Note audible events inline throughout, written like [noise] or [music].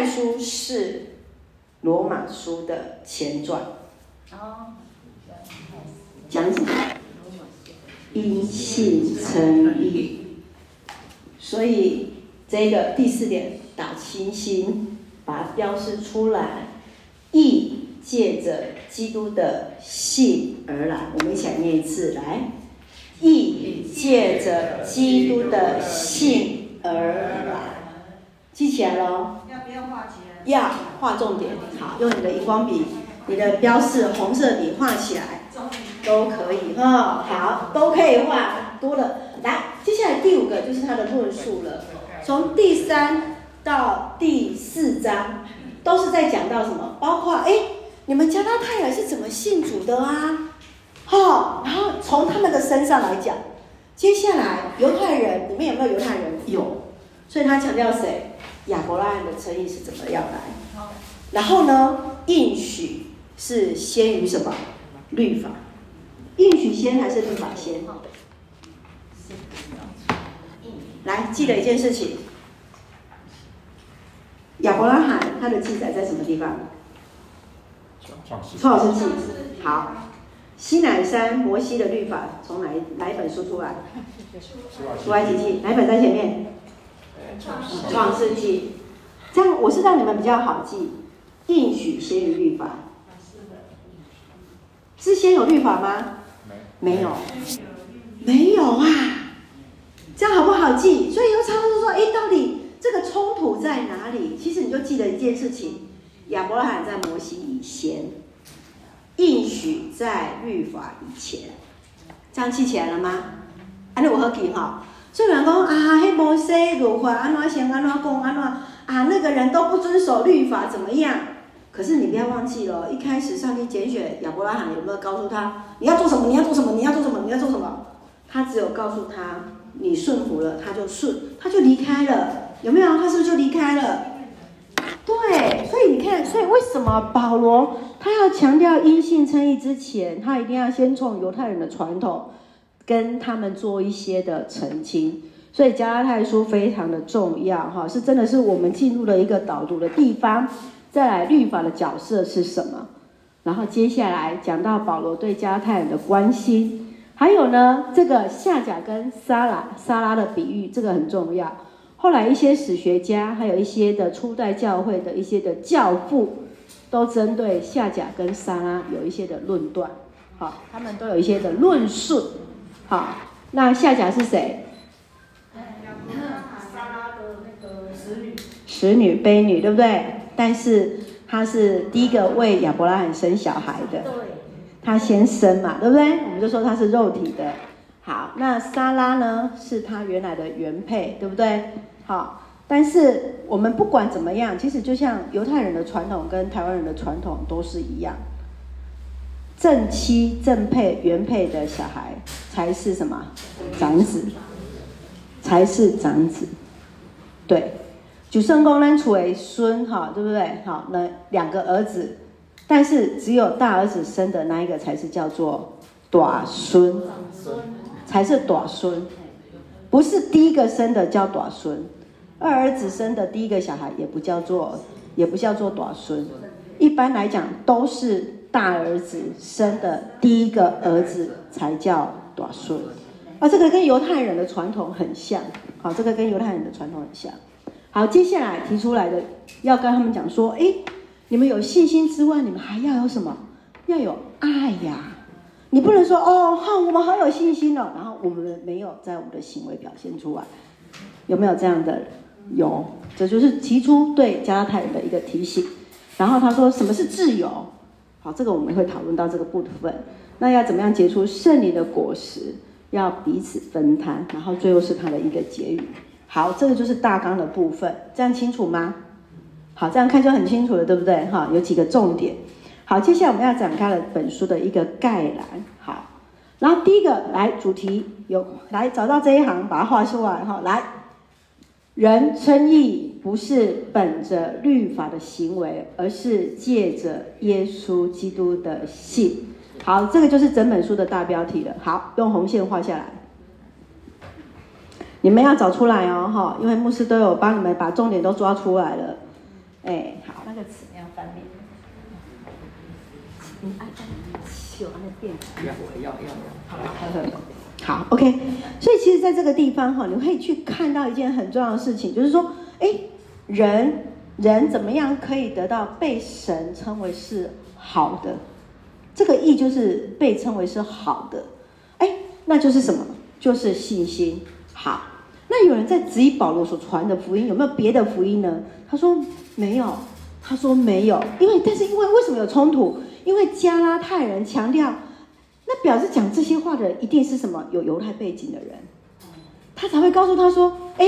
太书是罗马书的前传。讲什么？因信称义。所以这个第四点打星星，把它标示出来。义借着基督的信而来，我们一起来念一次，来。义借着基督的信而来，记起来喽。要画起来？要画重点。好，用你的荧光笔，你的标示红色笔画起来，都可以哈。好，都可以画多了。来，接下来第五个就是他的论述了。从第三到第四章，都是在讲到什么？包括哎，你们加拉太人是怎么信主的啊？好，然后从他们的身上来讲，接下来犹太人，你们有没有犹太人？有，所以他强调谁？亚伯拉罕的称义是怎么样来？然后呢，应许是先于什么？律法，应许先还是律法先？来，记得一件事情，亚伯拉罕他的记载在什么地方？创世记。好。西南山摩西的律法从哪一哪一本书出来？出埃及记，哪一本在前面？创世纪。这样我是让你们比较好记，应许先于律法。是先有律法吗？没有。没有啊。这样好不好记？所以有常常都说，哎，到底这个冲突在哪里？其实你就记得一件事情：亚伯拉罕在摩西以前。应许在律法以前，这样记起来了吗？安尼我好记哈。所以有人讲啊，黑摩西如何安怎先安怎讲安怎啊？那个人都不遵守律法怎么样？可是你不要忘记了，一开始上帝拣选亚伯拉罕，有没有告诉他你要做什么？你要做什么？你要做什么？你要做什么？他只有告诉他，你顺服了，他就顺，他就离开了，有没有？他是不是就离开了？对，所以你看，所以为什么保罗他要强调因信称义之前，他一定要先从犹太人的传统跟他们做一些的澄清。所以加拉太书非常的重要，哈，是真的是我们进入了一个导读的地方。再来，律法的角色是什么？然后接下来讲到保罗对加拉太人的关心，还有呢，这个夏甲跟撒拉撒拉的比喻，这个很重要。后来一些史学家，还有一些的初代教会的一些的教父，都针对夏甲跟撒拉有一些的论断，好，他们都有一些的论述，好，那下甲是谁？撒拉的那个使女，使女对不对？但是她是第一个为亚伯拉罕生小孩的，对，他先生嘛，对不对？我们就说她是肉体的。好，那撒拉呢？是她原来的原配，对不对？好，但是我们不管怎么样，其实就像犹太人的传统跟台湾人的传统都是一样，正妻、正配、原配的小孩才是什么？长子，才是长子。对，就算公呢处为孙，哈，对不对？好，那两个儿子，但是只有大儿子生的那一个才是叫做短孙，才是短孙，不是第一个生的叫短孙。二儿子生的第一个小孩也不叫做，也不叫做短孙，一般来讲都是大儿子生的第一个儿子才叫大孙，啊，这个跟犹太人的传统很像，好，这个跟犹太人的传统很像。好，接下来提出来的要跟他们讲说，哎，你们有信心之外，你们还要有什么？要有爱呀！你不能说哦，哈，我们好有信心哦，然后我们没有在我们的行为表现出来，有没有这样的？有，这就是提出对加拉太人的一个提醒。然后他说，什么是自由？好，这个我们会讨论到这个部分。那要怎么样结出圣灵的果实？要彼此分摊。然后最后是他的一个结语。好，这个就是大纲的部分，这样清楚吗？好，这样看就很清楚了，对不对？哈，有几个重点。好，接下来我们要展开了本书的一个概览。好，然后第一个来主题有来找到这一行，把它画出来。哈，来。人称义不是本着律法的行为，而是借着耶稣基督的信。好，这个就是整本书的大标题了。好，用红线画下来。你们要找出来哦，哈，因为牧师都有帮你们把重点都抓出来了。哎，好，那个词要翻面。你爱爱修那电池？要要要要。好，好，OK。所以其实在这个地方哈，你会去看到一件很重要的事情，就是说，哎，人人怎么样可以得到被神称为是好的？这个义就是被称为是好的，哎，那就是什么？就是信心。好，那有人在质疑保罗所传的福音有没有别的福音呢？他说没有，他说没有，因为但是因为为什么有冲突？因为加拉太人强调，那表示讲这些话的一定是什么有犹太背景的人，他才会告诉他说，哎，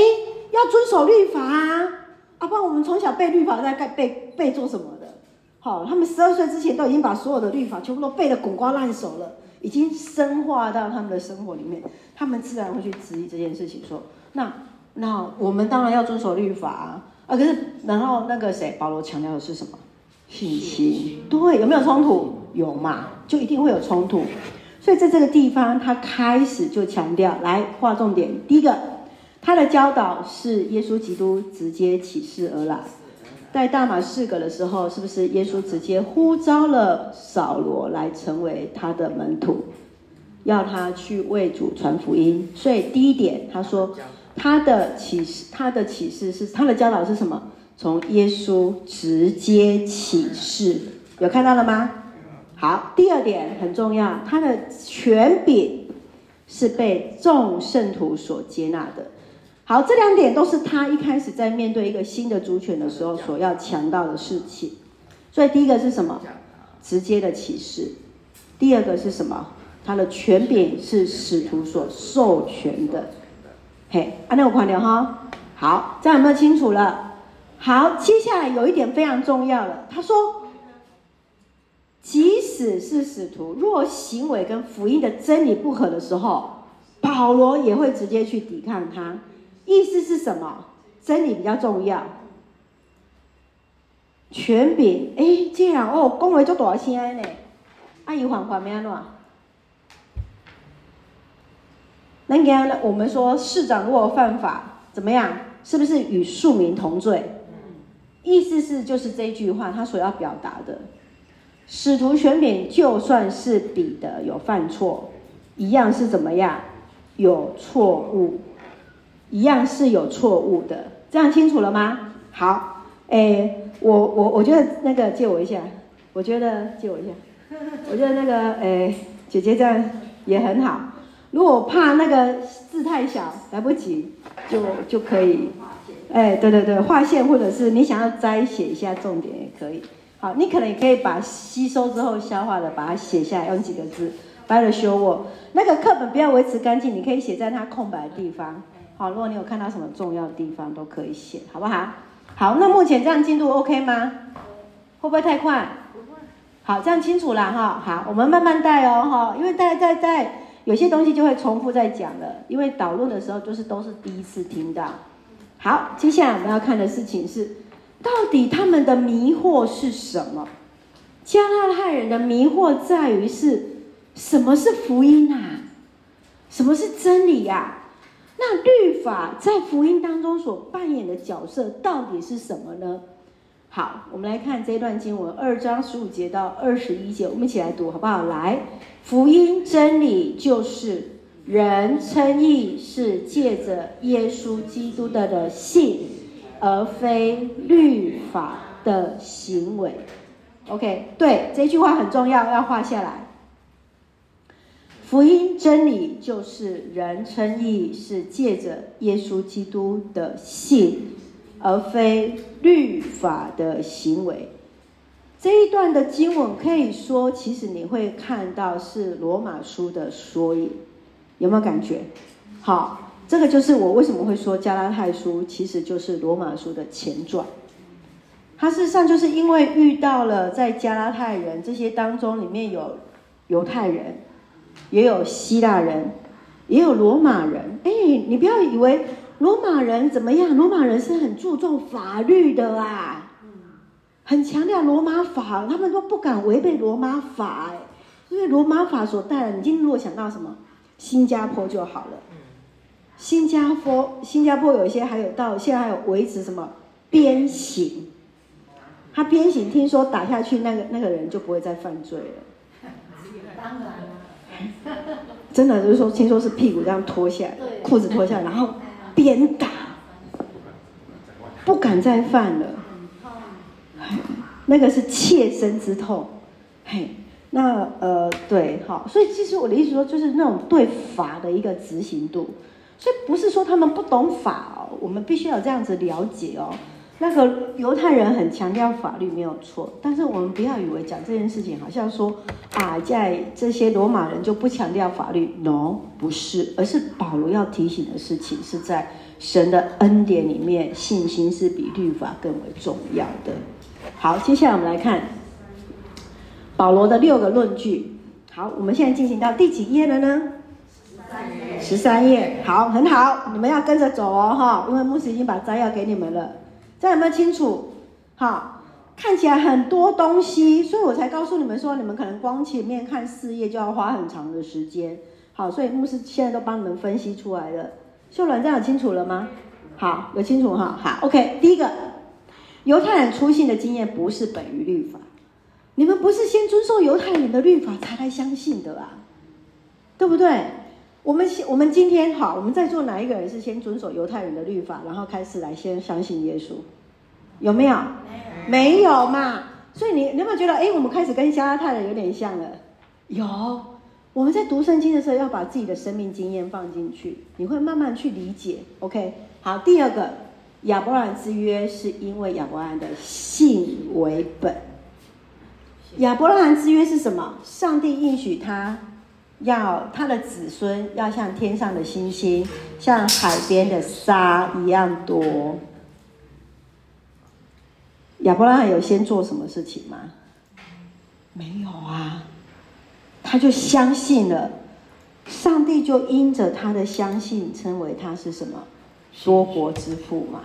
要遵守律法啊，啊，不然我们从小背律法在背背背做什么的？好，他们十二岁之前都已经把所有的律法全部都背得滚瓜烂熟了，已经深化到他们的生活里面，他们自然会去质疑这件事情，说：那那我们当然要遵守律法啊，啊，可是然后那个谁保罗强调的是什么？信心。对，有没有冲突？有嘛，就一定会有冲突。所以在这个地方，他开始就强调，来划重点。第一个，他的教导是耶稣基督直接启示而来。在大马士革的时候，是不是耶稣直接呼召了扫罗来成为他的门徒，要他去为主传福音？所以第一点，他说他的启示，他的启示是他的教导是什么？从耶稣直接启示，有看到了吗？好，第二点很重要，他的权柄是被众圣徒所接纳的。好，这两点都是他一开始在面对一个新的主权的时候所要强调的事情。所以第一个是什么？直接的启示。第二个是什么？他的权柄是使徒所授权的。嘿，啊，那我快点哈。好，这样有没有清楚了？好，接下来有一点非常重要了。他说，即使是使徒，若行为跟福音的真理不合的时候，保罗也会直接去抵抗他。意思是什么？真理比较重要。权柄，哎，这样哦，恭维就多少钱呢？阿姨还还没安喏。那你看，我们说市长如果犯法，怎么样？是不是与庶民同罪？意思是就是这句话，他所要表达的，使徒权柄，就算是彼得有犯错，一样是怎么样？有错误。一样是有错误的，这样清楚了吗？好，诶，我我我觉得那个借我一下，我觉得借我一下，我觉得那个诶，姐姐这样也很好。如果怕那个字太小来不及，就就可以，哎，对对对，划线或者是你想要摘写一下重点也可以。好，你可能也可以把吸收之后消化的把它写下来，用几个字，by the show 我那个课本不要维持干净，你可以写在它空白的地方。好，如果你有看到什么重要的地方，都可以写，好不好？好，那目前这样进度 OK 吗？会不会太快？好，这样清楚了哈。好，我们慢慢带哦哈，因为带带带，有些东西就会重复在讲了。因为导论的时候就是都是第一次听到。好，接下来我们要看的事情是，到底他们的迷惑是什么？加拉太人的迷惑在于是什么是福音啊？什么是真理呀？那律法在福音当中所扮演的角色到底是什么呢？好，我们来看这段经文，二章十五节到二十一节，我们一起来读好不好？来，福音真理就是人称义是借着耶稣基督的的信，而非律法的行为。OK，对，这句话很重要，要画下来。福音真理就是人称义是借着耶稣基督的信，而非律法的行为。这一段的经文可以说，其实你会看到是罗马书的缩影，有没有感觉？好，这个就是我为什么会说加拉太书其实就是罗马书的前传。它事实上就是因为遇到了在加拉太人这些当中，里面有犹太人。也有希腊人，也有罗马人。哎，你不要以为罗马人怎么样？罗马人是很注重法律的啊，很强调罗马法，他们都不敢违背罗马法。哎，因为罗马法所带来，你今天如果想到什么，新加坡就好了。新加坡，新加坡有一些还有到现在还有维持什么鞭刑，他鞭刑，听说打下去那个那个人就不会再犯罪了。当然，[laughs] 真的就是说，听说是屁股这样脱下来，裤子脱下来，然后鞭打，不敢再犯了。那个是切身之痛，嘿，那呃对，好，所以其实我的意思说，就是那种对法的一个执行度，所以不是说他们不懂法哦，我们必须要这样子了解哦。那个犹太人很强调法律没有错，但是我们不要以为讲这件事情好像说啊，在这些罗马人就不强调法律，no，不是，而是保罗要提醒的事情是在神的恩典里面，信心是比律法更为重要的。好，接下来我们来看保罗的六个论据。好，我们现在进行到第几页了呢？十三页。十三页好，很好，你们要跟着走哦，哈，因为牧师已经把摘要给你们了。这样有没有清楚？好，看起来很多东西，所以我才告诉你们说，你们可能光前面看四页就要花很长的时间。好，所以牧师现在都帮你们分析出来了。秀兰，这样有清楚了吗？好，有清楚哈。好，OK，第一个，犹太人出信的经验不是本于律法，你们不是先遵守犹太人的律法才来相信的啊，对不对？我们我们今天好，我们在座哪一个人是先遵守犹太人的律法，然后开始来先相信耶稣？有没有？没有嘛。所以你你有没有觉得，哎，我们开始跟加拉太人有点像了？有。我们在读圣经的时候，要把自己的生命经验放进去，你会慢慢去理解。OK，好。第二个，亚伯兰之约是因为亚伯兰的信为本。亚伯兰之约是什么？上帝应许他。要他的子孙要像天上的星星，像海边的沙一样多。亚伯拉罕有先做什么事情吗？没有啊，他就相信了，上帝就因着他的相信，称为他是什么多国之父嘛。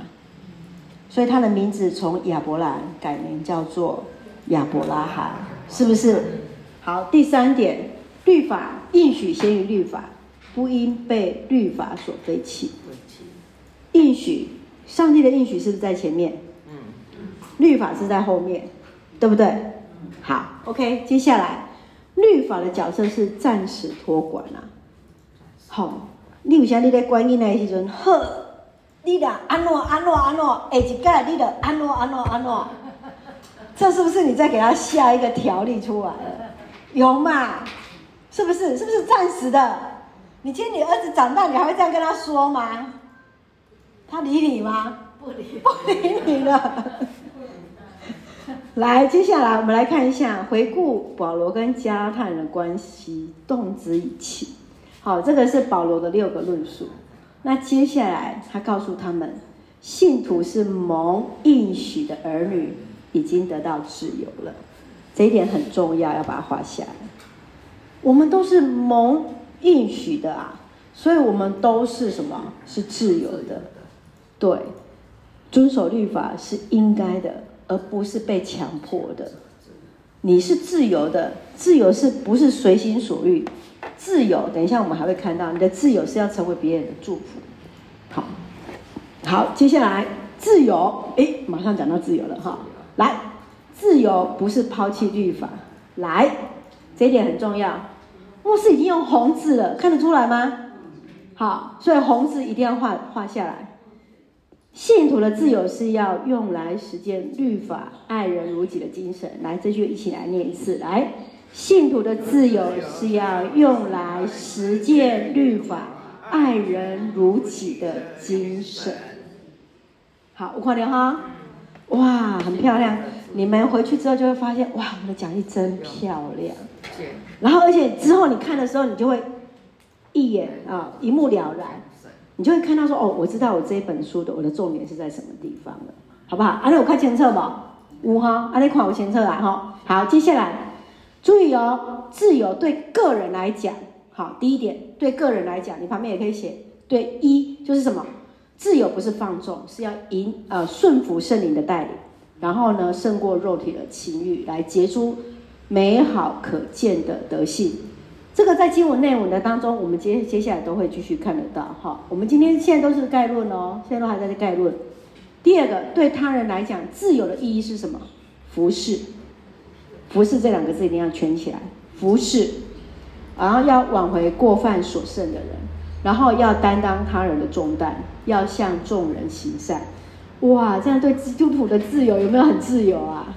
所以他的名字从亚伯兰改名叫做亚伯拉罕，是不是？好，第三点。律法应许先于律法，不应被律法所废弃。应许，上帝的应许是不是在前面？嗯律法是在后面，对不对？好，OK。接下来，律法的角色是暂时托管啊。好，你有像你在观音那时阵，呵，你的安诺安诺安诺，下，一个你的安诺安诺安诺，这是不是你在给他下一个条例出来了？有嘛？是不是？是不是暂时的？你今天你儿子长大，你还会这样跟他说吗？他理你吗？不理，不理你了。来，接下来我们来看一下，回顾保罗跟加拉太人的关系，动之以情。好，这个是保罗的六个论述。那接下来他告诉他们，信徒是蒙应许的儿女，已经得到自由了。这一点很重要，要把它画下来。我们都是蒙应许的啊，所以我们都是什么？是自由的。对，遵守律法是应该的，而不是被强迫的。你是自由的，自由是不是随心所欲？自由，等一下我们还会看到，你的自由是要成为别人的祝福。好，好，接下来自由，哎，马上讲到自由了哈。来，自由不是抛弃律法，来，这一点很重要。牧师已经用红字了，看得出来吗？好，所以红字一定要画画下来。信徒的自由是要用来实践律法、爱人如己的精神。来，这句一起来念一次。来，信徒的自由是要用来实践律法、爱人如己的精神。好，我看了哈，哇，很漂亮。你们回去之后就会发现，哇，我们的讲义真漂亮。然后，而且之后你看的时候，你就会一眼啊，一目了然，你就会看到说，哦，我知道我这一本书的我的重点是在什么地方了，好不好？阿丽，我看前册吧，五哈，啊，那看我前册来哈。好，接下来注意哦，自由对个人来讲，好，第一点，对个人来讲，你旁边也可以写，对一就是什么？自由不是放纵，是要引呃顺服圣灵的带领，然后呢，胜过肉体的情欲，来结出。美好可见的德性，这个在经文内文的当中，我们接接下来都会继续看得到。哈，我们今天现在都是概论哦，现在都还在概论。第二个，对他人来讲，自由的意义是什么？服侍，服侍这两个字一定要圈起来，服侍，然后要挽回过犯所剩的人，然后要担当他人的重担，要向众人行善。哇，这样对基督徒的自由有没有很自由啊？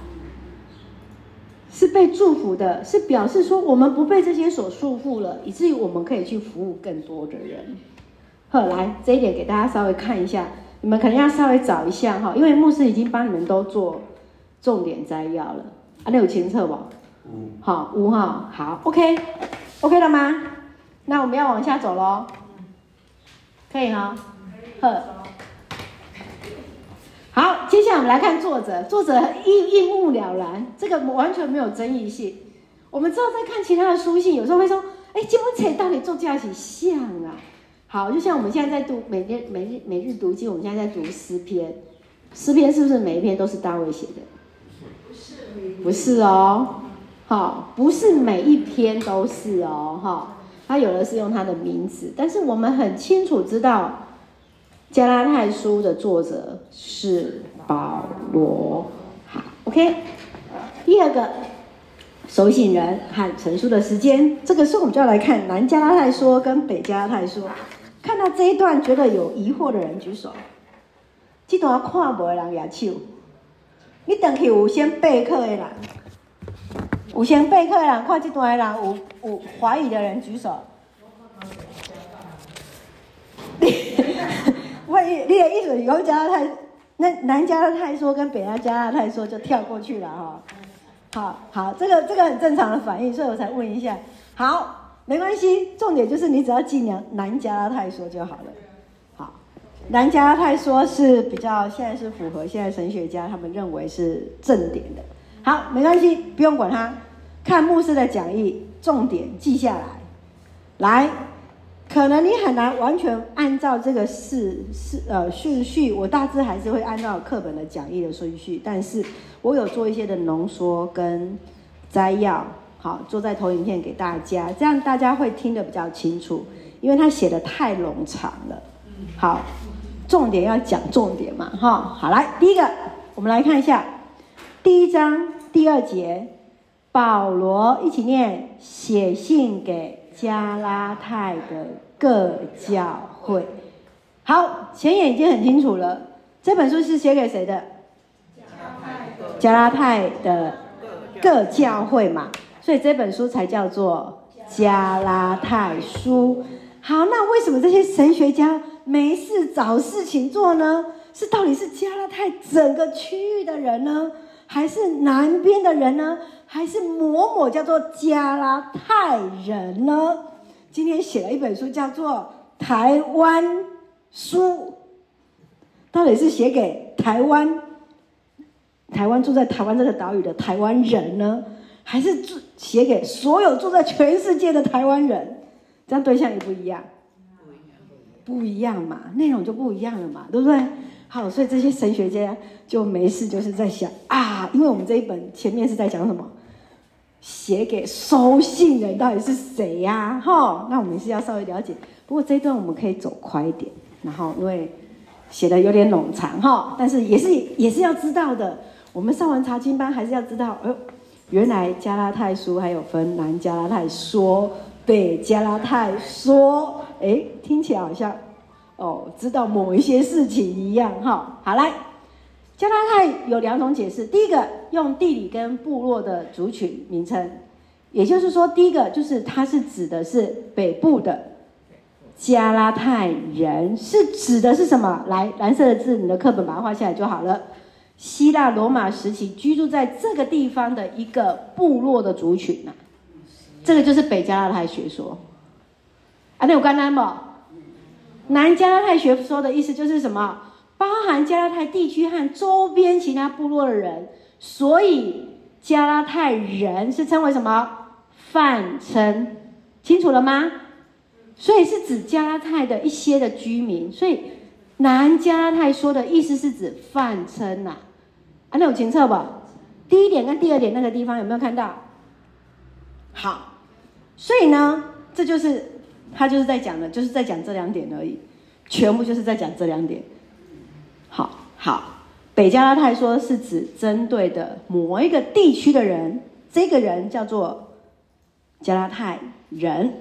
是被祝福的，是表示说我们不被这些所束缚了，以至于我们可以去服务更多的人。好，来这一点给大家稍微看一下，你们可能要稍微找一下哈，因为牧师已经帮你们都做重点摘要了。啊，那有清册不？嗯。好，五号，好，OK，OK、OK、了吗？那我们要往下走喽，可以哈。好。好，接下来我们来看作者，作者一一目了然，这个完全没有争议性。我们之后再看其他的书信，有时候会说，哎，金文册到底做加起像啊？好，就像我们现在在读每天每日每日读经，我们现在在读诗篇，诗篇是不是每一篇都是大卫写的？不是，不是哦，好，不是每一篇都是哦，哈，他有的是用他的名字，但是我们很清楚知道。加拉太书的作者是保罗。好，OK。第二个手写人和陈述的时间，这个时候我们就要来看南加拉太书跟北加拉太书。看到这一段觉得有疑惑的人举手。这段看不的人举手。你等去有先备课的人，有先备课的人看这段的人有有怀疑的人举手。[laughs] 万一你的意思有加拉太，那南加拉太说跟北加拉太说就跳过去了哈。好好，这个这个很正常的反应，所以我才问一下。好，没关系，重点就是你只要记南南加拉太说就好了。好，南加拉太说是比较现在是符合现在神学家他们认为是正点的。好，没关系，不用管它，看牧师的讲义，重点记下来，来。可能你很难完全按照这个事事呃顺序，我大致还是会按照课本的讲义的顺序，但是我有做一些的浓缩跟摘要，好，做在投影片给大家，这样大家会听得比较清楚，因为他写的太冗长了。好，重点要讲重点嘛，哈，好，来第一个，我们来看一下第一章第二节，保罗一起念，写信给。加拉太的各教会，好，前言已经很清楚了。这本书是写给谁的？加拉太的各教会嘛，所以这本书才叫做加拉太书。好，那为什么这些神学家没事找事情做呢？是到底是加拉太整个区域的人呢，还是南边的人呢？还是某某叫做加拉泰人呢？今天写了一本书，叫做《台湾书》，到底是写给台湾、台湾住在台湾这个岛屿的台湾人呢，还是住写给所有住在全世界的台湾人？这样对象也不一样，不一样嘛，内容就不一样了嘛，对不对？好，所以这些神学家就没事，就是在想啊，因为我们这一本前面是在讲什么？写给收信人到底是谁呀？哈，那我们是要稍微了解。不过这一段我们可以走快一点，然后因为写的有点冗长哈，但是也是也是要知道的。我们上完查经班还是要知道，哎，原来加拉太书还有分南加拉太说、北加拉太说，哎，听起来好像哦，知道某一些事情一样哈。好来。加拉太有两种解释，第一个用地理跟部落的族群名称，也就是说，第一个就是它是指的是北部的加拉太人，是指的是什么？来，蓝色的字，你的课本把它画下来就好了。希腊罗马时期居住在这个地方的一个部落的族群呐、啊，这个就是北加拉太学说。啊，那有干单不？南加拉太学说的意思就是什么？包含加拉太地区和周边其他部落的人，所以加拉太人是称为什么？泛称，清楚了吗？所以是指加拉太的一些的居民，所以南加拉太说的意思是指泛称呐。啊，那有清楚不？第一点跟第二点那个地方有没有看到？好，所以呢，这就是他就是在讲的，就是在讲这两点而已，全部就是在讲这两点。好好，北加拉太说是指针对的某一个地区的人，这个人叫做加拉太人。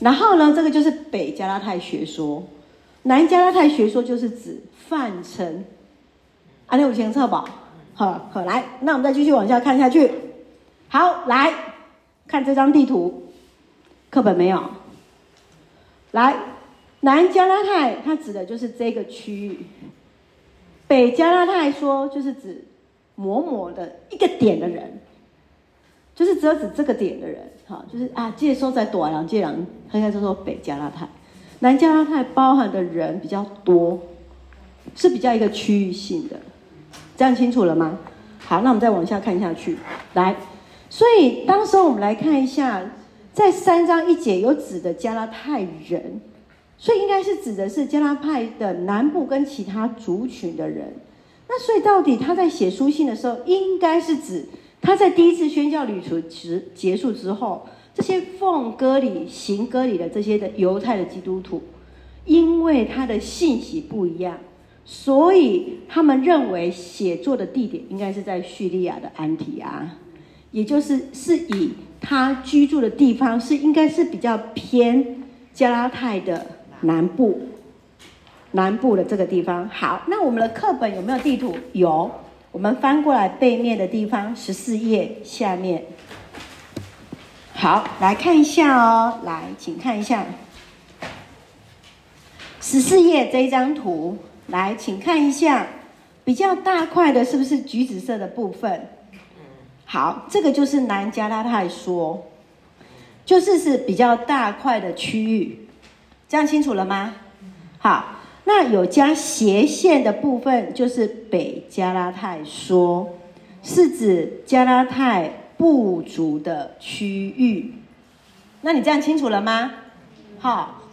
然后呢，这个就是北加拉太学说，南加拉太学说就是指泛称。阿六五前测吧，好，好，来，那我们再继续往下看下去。好，来看这张地图，课本没有？来，南加拉太它指的就是这个区域。北加拉太说就是指某某的一个点的人，就是只有指这个点的人，哈，就是啊，接收在多良、接良，他应该叫做北加拉太。南加拉太包含的人比较多，是比较一个区域性的，这样清楚了吗？好，那我们再往下看下去，来，所以当时我们来看一下，在三章一节有指的加拉太人。所以应该是指的是加拉派的南部跟其他族群的人，那所以到底他在写书信的时候，应该是指他在第一次宣教旅程时结束之后，这些奉割礼行割礼的这些的犹太的基督徒，因为他的信息不一样，所以他们认为写作的地点应该是在叙利亚的安提阿，也就是是以他居住的地方是应该是比较偏加拉太的。南部，南部的这个地方。好，那我们的课本有没有地图？有，我们翻过来背面的地方，十四页下面。好，来看一下哦，来，请看一下十四页这一张图。来，请看一下，比较大块的是不是橘紫色的部分？好，这个就是南加拉太说，就是是比较大块的区域。这样清楚了吗？好，那有加斜线的部分就是北加拉太说，是指加拉太部族的区域。那你这样清楚了吗？好，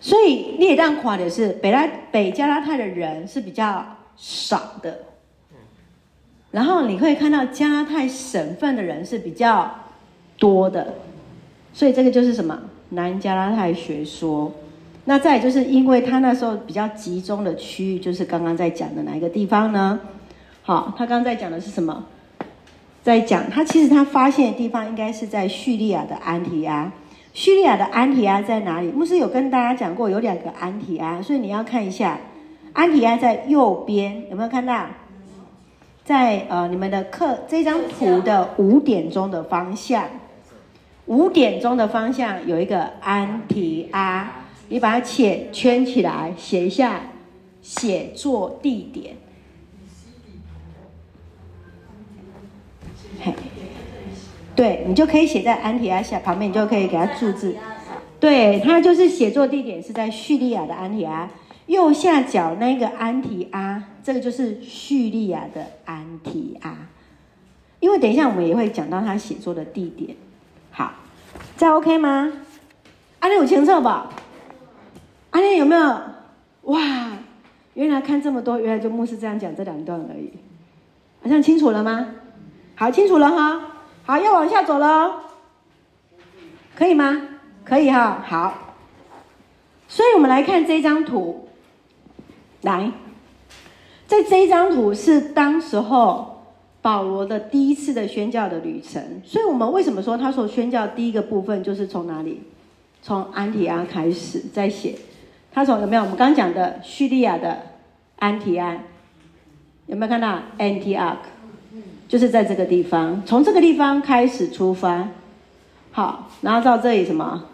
所以列当款的是北拉北加拉太的人是比较少的，然后你可以看到加拉泰省份的人是比较多的，所以这个就是什么南加拉泰学说。那再就是因为他那时候比较集中的区域，就是刚刚在讲的哪一个地方呢？好，他刚刚在讲的是什么？在讲他其实他发现的地方应该是在叙利亚的安提阿。叙利亚的安提阿在哪里？牧师有跟大家讲过，有两个安提阿，所以你要看一下，安提阿在右边，有没有看到？在呃你们的课这张图的五点钟的方向，五点钟的方向有一个安提阿。你把它写圈起来，写一下写作地点。嘿，对，你就可以写在安提阿下旁边，你就可以给它注字。对，它就是写作地点是在叙利亚的安提阿，右下角那个安提阿，这个就是叙利亚的安提阿。因为等一下我们也会讲到他写作的地点。好，这样 OK 吗？安利有清楚吧？阿念有没有？哇，原来看这么多，原来就牧师这样讲这两段而已，好像清楚了吗？好，清楚了哈。好，要往下走了，可以吗？可以哈。好，所以我们来看这张图，来，在这张图是当时候保罗的第一次的宣教的旅程。所以我们为什么说他所宣教第一个部分就是从哪里？从安提阿开始，在写。他从有没有？我们刚讲的叙利亚的安提安，有没有看到 Antioch？就是在这个地方，从这个地方开始出发，好，然后到这里什么？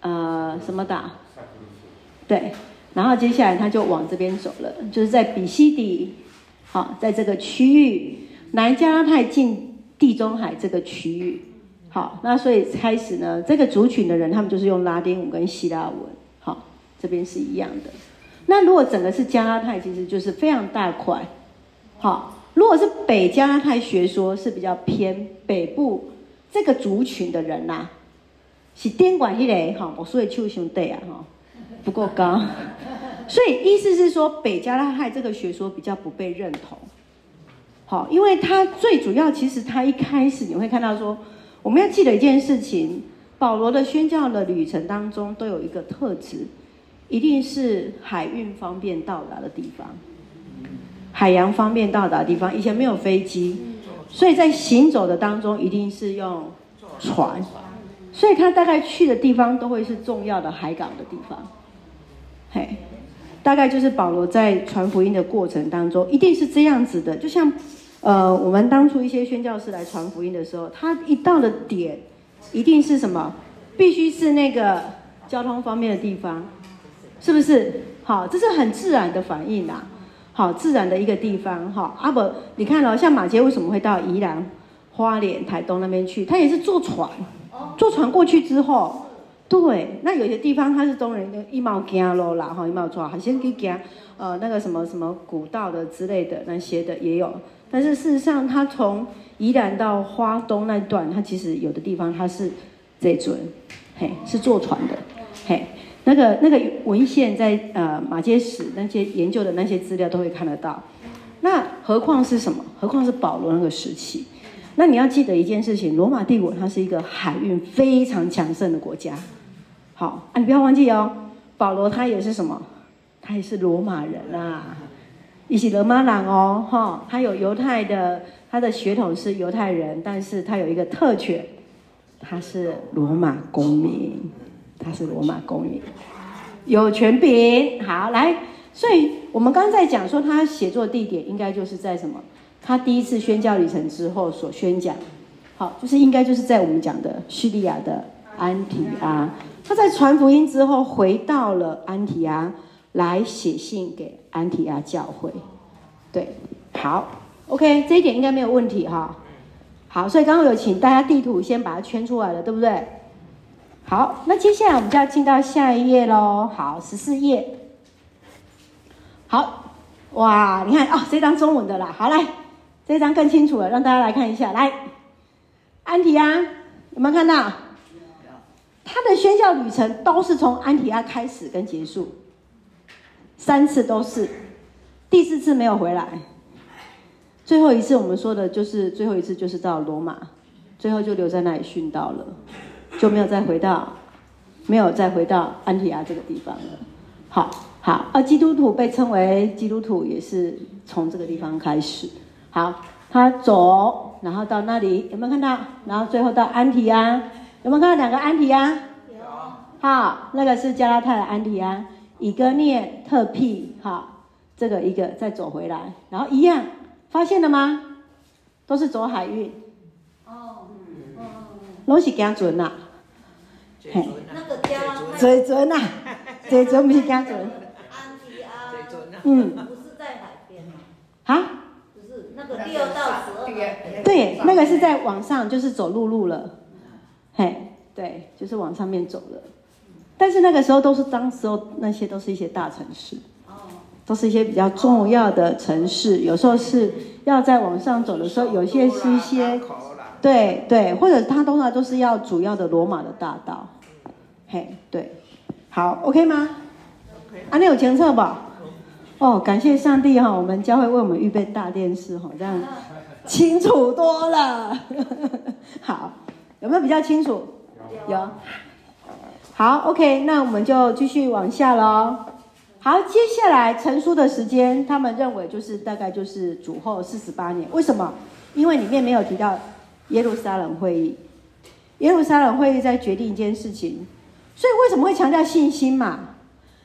呃，什么岛？对，然后接下来他就往这边走了，就是在比西底，好，在这个区域，南加拉太近地中海这个区域，好，那所以开始呢，这个族群的人，他们就是用拉丁文跟希腊文。这边是一样的，那如果整个是加拉太，其实就是非常大块。好，如果是北加拉太学说是比较偏北部这个族群的人呐、是电管一类哈，我所以就兄弟啊哈，不够高，所以意思是说北加拉太这个学说比较不被认同。好，因为它最主要其实它一开始你会看到说，我们要记得一件事情，保罗的宣教的旅程当中都有一个特质。一定是海运方便到达的地方，海洋方便到达的地方。以前没有飞机，所以在行走的当中一定是用船，所以他大概去的地方都会是重要的海港的地方。嘿，大概就是保罗在传福音的过程当中，一定是这样子的。就像呃，我们当初一些宣教士来传福音的时候，他一到了点，一定是什么？必须是那个交通方便的地方，是不是？好，这是很自然的反应啦。好，自然的一个地方。哈，阿伯，你看哦，像马偕为什么会到宜兰、花莲、台东那边去？他也是坐船，坐船过去之后，对，那有些地方他是东人一毛行路啦，哈，一毛抓，好先给讲，呃，那个什么什么古道的之类的那些的也有。但是事实上，他从宜兰到花东那段，他其实有的地方他是这尊，嘿，是坐船的，嘿。那个那个文献在呃马偕史那些研究的那些资料都会看得到，那何况是什么？何况是保罗那个时期？那你要记得一件事情，罗马帝国它是一个海运非常强盛的国家。好啊，你不要忘记哦，保罗他也是什么？他也是罗马人啊，伊是罗马人哦，哈，他有犹太的，他的血统是犹太人，但是他有一个特权，他是罗马公民。他是罗马公民，有权柄。好，来，所以我们刚刚在讲说，他写作地点应该就是在什么？他第一次宣教旅程之后所宣讲，好，就是应该就是在我们讲的叙利亚的安提阿。他在传福音之后回到了安提阿，来写信给安提阿教会。对，好，OK，这一点应该没有问题哈。好，所以刚刚有请大家地图先把它圈出来了，对不对？好，那接下来我们就要进到下一页喽。好，十四页。好，哇，你看哦，这张中文的啦。好，来，这张更清楚了，让大家来看一下。来，安提阿，有没有看到？他的宣教旅程都是从安提阿开始跟结束，三次都是，第四次没有回来，最后一次我们说的就是最后一次就是到罗马，最后就留在那里殉道了。就没有再回到，没有再回到安提亚这个地方了。好，好，而基督徒被称为基督徒也是从这个地方开始。好，他走，然后到那里有没有看到？然后最后到安提阿，有没有看到两个安提阿？有。好，那个是加拉太的安提阿，以哥涅特庇。好，这个一个再走回来，然后一样，发现了吗？都是走海运。哦，嗯，嗯，拢是行船呐。嘿，那个加坐船呐，坐船不是加船。安提阿，嗯，不是在海边吗？啊？不是，那个六到十二。对，那个是在往上，就是走陆路了。嘿，对，就是往上面走了。但是那个时候都是当时候那些都是一些大城市，都是一些比较重要的城市。有时候是要在往上走的时候，有些是一些，对对，或者它通常都是要主要的罗马的大道。嘿，对，好，OK 吗？啊，你有前测不？哦，感谢上帝哈，我们教会为我们预备大电视哈，这样清楚多了。[laughs] 好，有没有比较清楚？有。好，OK，那我们就继续往下喽。好，接下来成书的时间，他们认为就是大概就是主后四十八年。为什么？因为里面没有提到耶路撒冷会议。耶路撒冷会议在决定一件事情。所以为什么会强调信心嘛？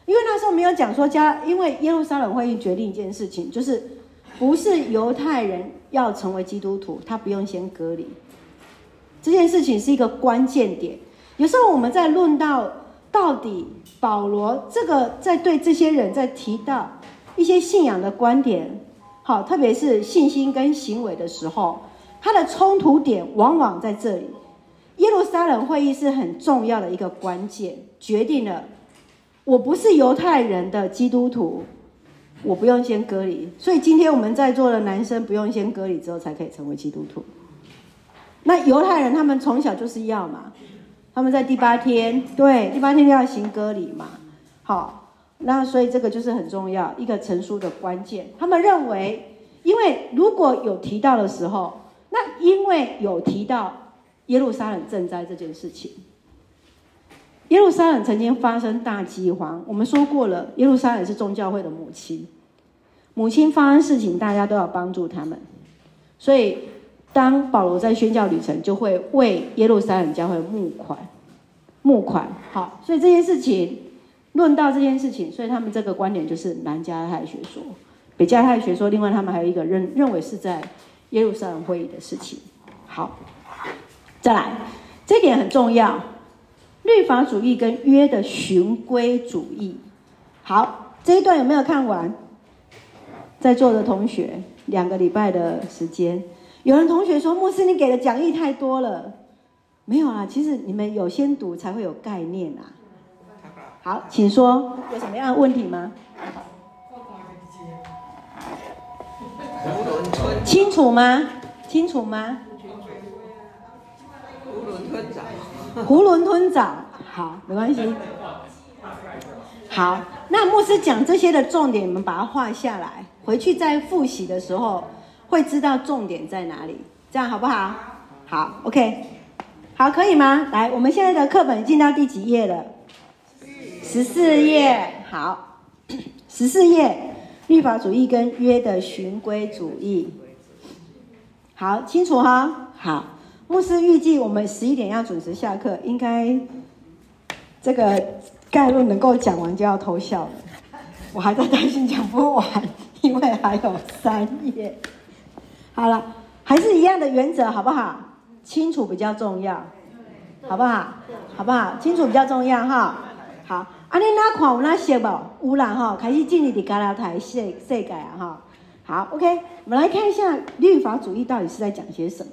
因为那时候没有讲说加，因为耶路撒冷会议决定一件事情，就是不是犹太人要成为基督徒，他不用先割礼。这件事情是一个关键点。有时候我们在论到到底保罗这个在对这些人在提到一些信仰的观点，好，特别是信心跟行为的时候，他的冲突点往往在这里。耶路撒冷会议是很重要的一个关键，决定了我不是犹太人的基督徒，我不用先割礼。所以今天我们在座的男生不用先割礼之后才可以成为基督徒。那犹太人他们从小就是要嘛，他们在第八天，对，第八天就要行割礼嘛。好，那所以这个就是很重要一个成书的关键。他们认为，因为如果有提到的时候，那因为有提到。耶路撒冷赈灾这件事情，耶路撒冷曾经发生大饥荒。我们说过了，耶路撒冷是宗教会的母亲，母亲发生事情，大家都要帮助他们。所以，当保罗在宣教旅程，就会为耶路撒冷教会募款，募款。好，所以这件事情论到这件事情，所以他们这个观点就是南加太学说，北加太学说。另外，他们还有一个认认为是在耶路撒冷会议的事情。好，再来，这点很重要。律法主义跟约的循规主义。好，这一段有没有看完？在座的同学，两个礼拜的时间，有人同学说：“牧师，你给的讲义太多了。”没有啊，其实你们有先读才会有概念啊。好，请说，有什么样的问题吗？清楚吗？清楚吗？囫囵吞枣，囫囵吞枣。好，没关系。好，那牧师讲这些的重点，你们把它画下来，回去再复习的时候会知道重点在哪里，这样好不好？好，OK，好，可以吗？来，我们现在的课本进到第几页了？十四页。好，十四页，律法主义跟约的循规主义。好，清楚哈？好，牧师预计我们十一点要准时下课，应该这个。概论能够讲完就要偷笑了，我还在担心讲不完，因为还有三页。好了，还是一样的原则，好不好？清楚比较重要，好不好？好不好？清楚比较重要哈。好，阿你那看有那写不？有啦哈，开始进入的加拉台世世界啊哈。好，OK，我们来看一下律法主义到底是在讲些什么。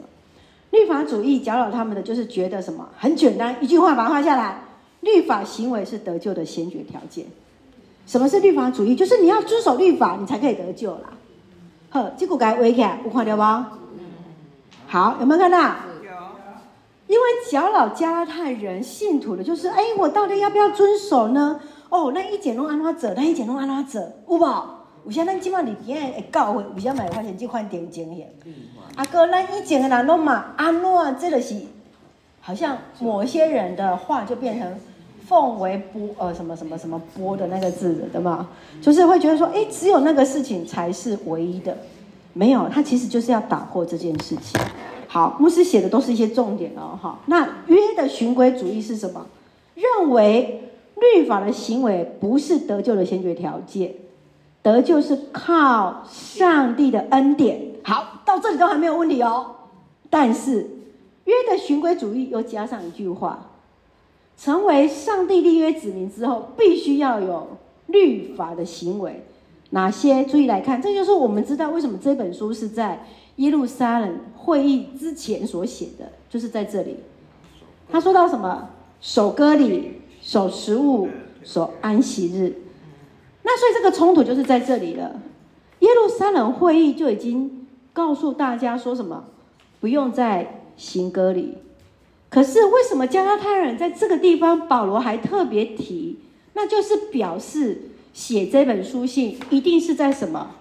律法主义搅扰他们的就是觉得什么？很简单，一句话把它画下来。律法行为是得救的先决条件。什么是律法主义？就是你要遵守律法，你才可以得救啦。呵，这个该围起来，有看到吗？好，有没有看到？因为搅扰加拉太人信徒的，就是哎，我到底要不要遵守呢？哦，那一剪弄安拉者，那一剪弄安拉者，有无？有些咱今晚里边会教会，有些买发现这款点经验。阿哥，那一剪的人拢嘛，安拉这个是，好像某些人的话就变成。奉为波呃什么什么什么波的那个字的对吗？就是会觉得说，哎，只有那个事情才是唯一的，没有，他其实就是要打破这件事情。好，牧师写的都是一些重点哦，哈。那约的循规主义是什么？认为律法的行为不是得救的先决条件，得救是靠上帝的恩典。好，到这里都还没有问题哦。但是约的循规主义又加上一句话。成为上帝立约子民之后，必须要有律法的行为。哪些？注意来看，这就是我们知道为什么这本书是在耶路撒冷会议之前所写的，就是在这里。他说到什么？守割礼，守食物，守安息日。那所以这个冲突就是在这里了。耶路撒冷会议就已经告诉大家说什么？不用再行割礼。可是为什么加拉太人在这个地方，保罗还特别提？那就是表示写这本书信一定是在什么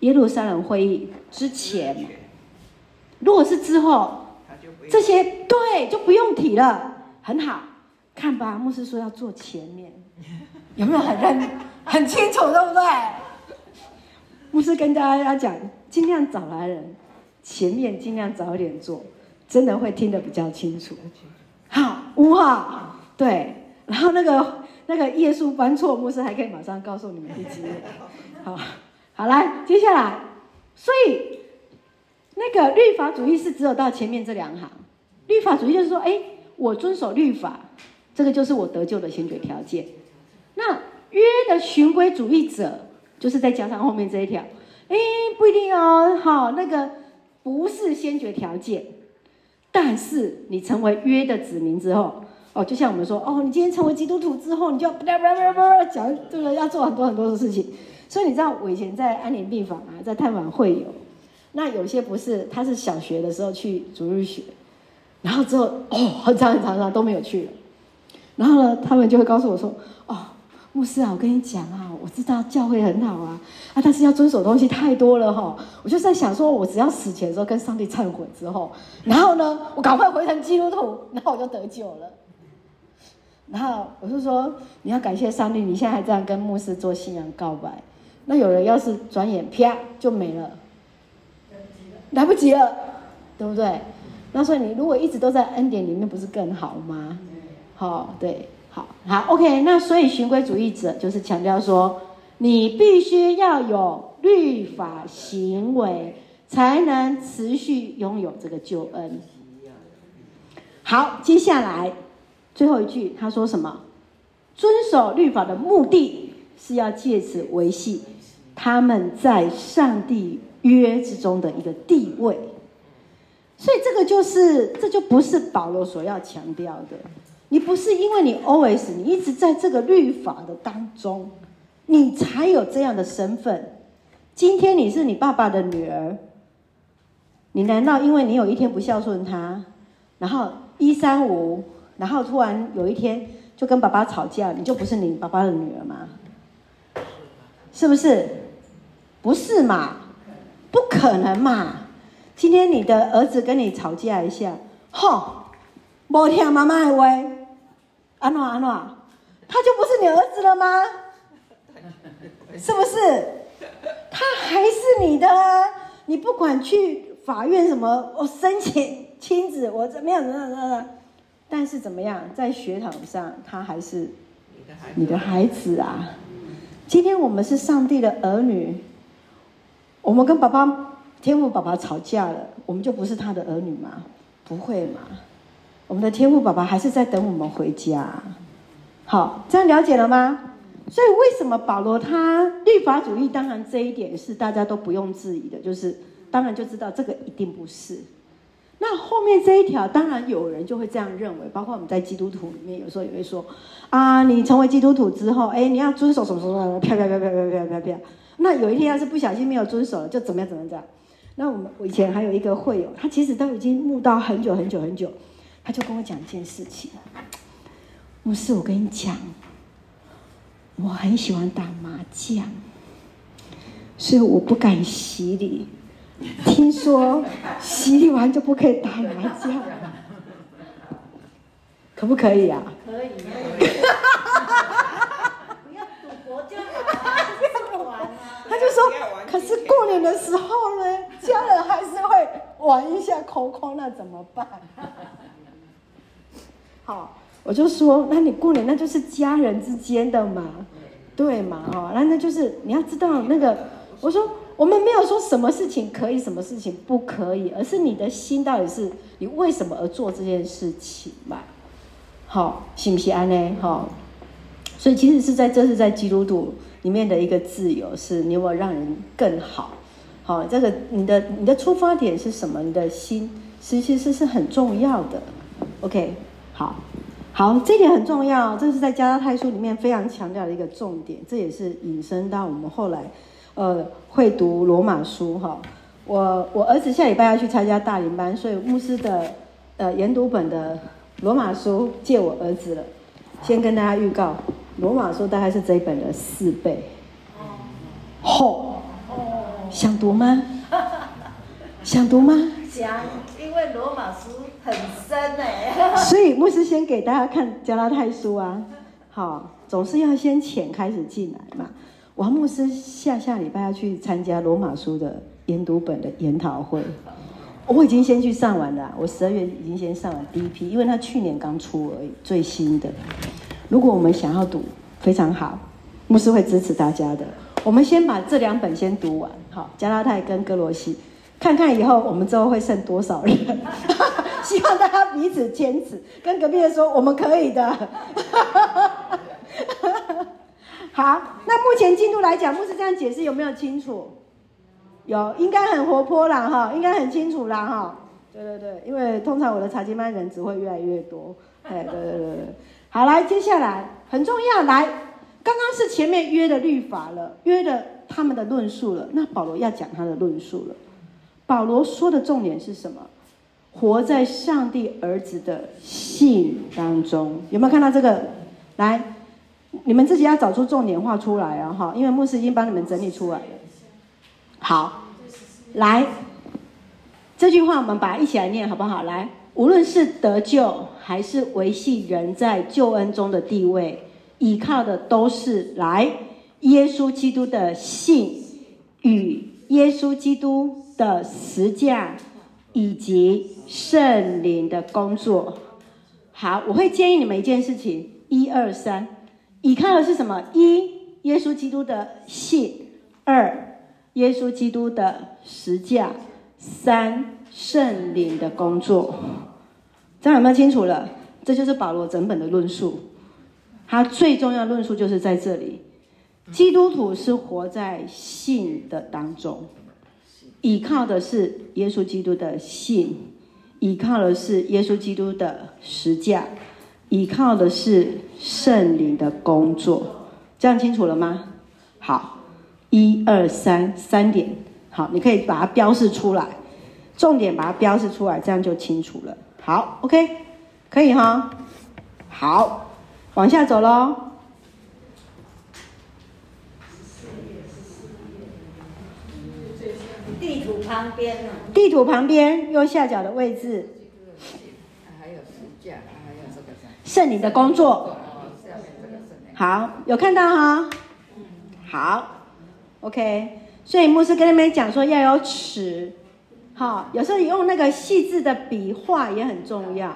耶路撒冷会议之前。如果是之后，这些对就不用提了。很好，看吧，牧师说要坐前面，有没有很认很清楚，对不对？牧师跟大家讲，尽量找来人，前面尽量早一点做。真的会听得比较清楚。好，五号，对，然后那个那个页数翻错，牧师还可以马上告诉你们第几页。好，好来，接下来，所以那个律法主义是只有到前面这两行。律法主义就是说，哎，我遵守律法，这个就是我得救的先决条件。那约的循规主义者，就是再加上后面这一条，哎，不一定哦。好，那个不是先决条件。但是你成为约的子民之后，哦，就像我们说，哦，你今天成为基督徒之后，你就不不不不讲这个要做很多很多的事情。所以你知道，我以前在安宁病房啊，在探访会友，那有些不是，他是小学的时候去主日学，然后之后哦，很长很长很长都没有去了，然后呢，他们就会告诉我说，哦。牧师啊，我跟你讲啊，我知道教会很好啊，啊，但是要遵守的东西太多了哈。我就在想说，我只要死前的时候跟上帝忏悔之后，然后呢，我赶快回成基督徒，然后我就得救了。然后我就说，你要感谢上帝，你现在还这样跟牧师做信仰告白，那有人要是转眼啪就没了，来不及了，对不对？那所以你如果一直都在恩典里面，不是更好吗？好，对，好，好，OK。那所以循规主义者就是强调说，你必须要有律法行为，才能持续拥有这个救恩。好，接下来最后一句，他说什么？遵守律法的目的是要借此维系他们在上帝约之中的一个地位。所以这个就是，这就不是保罗所要强调的。你不是因为你 always 你一直在这个律法的当中，你才有这样的身份。今天你是你爸爸的女儿，你难道因为你有一天不孝顺他，然后一三五，然后突然有一天就跟爸爸吵架，你就不是你爸爸的女儿吗？是不是？不是嘛？不可能嘛？今天你的儿子跟你吵架一下，吼，没听妈妈的话，安诺安诺，他就不是你儿子了吗？是不是？他还是你的，你不管去法院什么，我申请亲子，我怎么样怎么样怎么样，但是怎么样，在学堂上，他还是你的孩子啊。今天我们是上帝的儿女，我们跟爸爸。天父爸爸吵架了，我们就不是他的儿女吗？不会嘛？我们的天父爸爸还是在等我们回家。好，这样了解了吗？所以为什么保罗他律法主义？当然这一点是大家都不用质疑的，就是当然就知道这个一定不是。那后面这一条，当然有人就会这样认为，包括我们在基督徒里面，有时候也会说啊，你成为基督徒之后，哎，你要遵守什么什么什么，啪啪啪啪啪啪啪啪。那有一天要是不小心没有遵守了，就怎么样怎么样这样。那我们我以前还有一个会友，他其实都已经慕道很久很久很久，他就跟我讲一件事情。牧师，我跟你讲，我很喜欢打麻将，所以我不敢洗礼。听说洗礼完就不可以打麻将，可不可以啊？可以。不要赌博就好，玩啊。他就说，可是过年的时候呢？家人还是会玩一下抠抠，那怎么办？好，我就说，那你过年那就是家人之间的嘛，对嘛？哈，那那就是你要知道那个，我说我们没有说什么事情可以，什么事情不可以，而是你的心到底是你为什么而做这件事情嘛？好，信不信安呢？好，所以其实是在这是在基督徒里面的一个自由，是你有没有让人更好？好，这个你的你的出发点是什么？你的心其实是很重要的。OK，好，好，这点很重要，这是在加拉太书里面非常强调的一个重点。这也是引申到我们后来，呃，会读罗马书哈。我我儿子下礼拜要去参加大灵班，所以牧师的呃研读本的罗马书借我儿子了。先跟大家预告，罗马书大概是这一本的四倍。哦。想读吗？想读吗？想，因为罗马书很深哎。[laughs] 所以牧师先给大家看加拉太书啊，好，总是要先浅开始进来嘛。王牧师下下礼拜要去参加罗马书的研读本的研讨会，我已经先去上完了，我十二月已经先上完第一批，因为他去年刚出而已，最新的。如果我们想要读，非常好，牧师会支持大家的。我们先把这两本先读完，好，加拉太跟歌罗西，看看以后我们之后会剩多少人。希望大家彼此坚持，跟隔壁的说我们可以的。[laughs] 好，那目前进度来讲，牧师这样解释有没有清楚？有，应该很活泼啦，哈，应该很清楚啦，哈。对对对，因为通常我的查经班人只会越来越多。哎，对对对对，好，来，接下来很重要，来。刚刚是前面约的律法了，约的他们的论述了。那保罗要讲他的论述了。保罗说的重点是什么？活在上帝儿子的信当中，有没有看到这个？来，你们自己要找出重点画出来啊！哈，因为牧师已经帮你们整理出来了。好，来，这句话我们把它一起来念好不好？来，无论是得救还是维系人在救恩中的地位。依靠的都是来耶稣基督的信与耶稣基督的十架以及圣灵的工作。好，我会建议你们一件事情：一二三，依靠的是什么？一，耶稣基督的信；二，耶稣基督的十架；三，圣灵的工作。这样有没有清楚了？这就是保罗整本的论述。他最重要论述就是在这里：基督徒是活在信的当中，依靠的是耶稣基督的信。依靠的是耶稣基督的十架，依靠的是圣灵的工作，这样清楚了吗？好，一二三，三点，好，你可以把它标示出来，重点把它标示出来，这样就清楚了。好，OK，可以哈。好，往下走喽。地图旁边呢？地图旁边右下角的位置。还有十架，还有这个圣灵的工作。好，有看到哈？好，OK。所以牧师跟你们讲说要有尺，好，有时候用那个细致的笔画也很重要。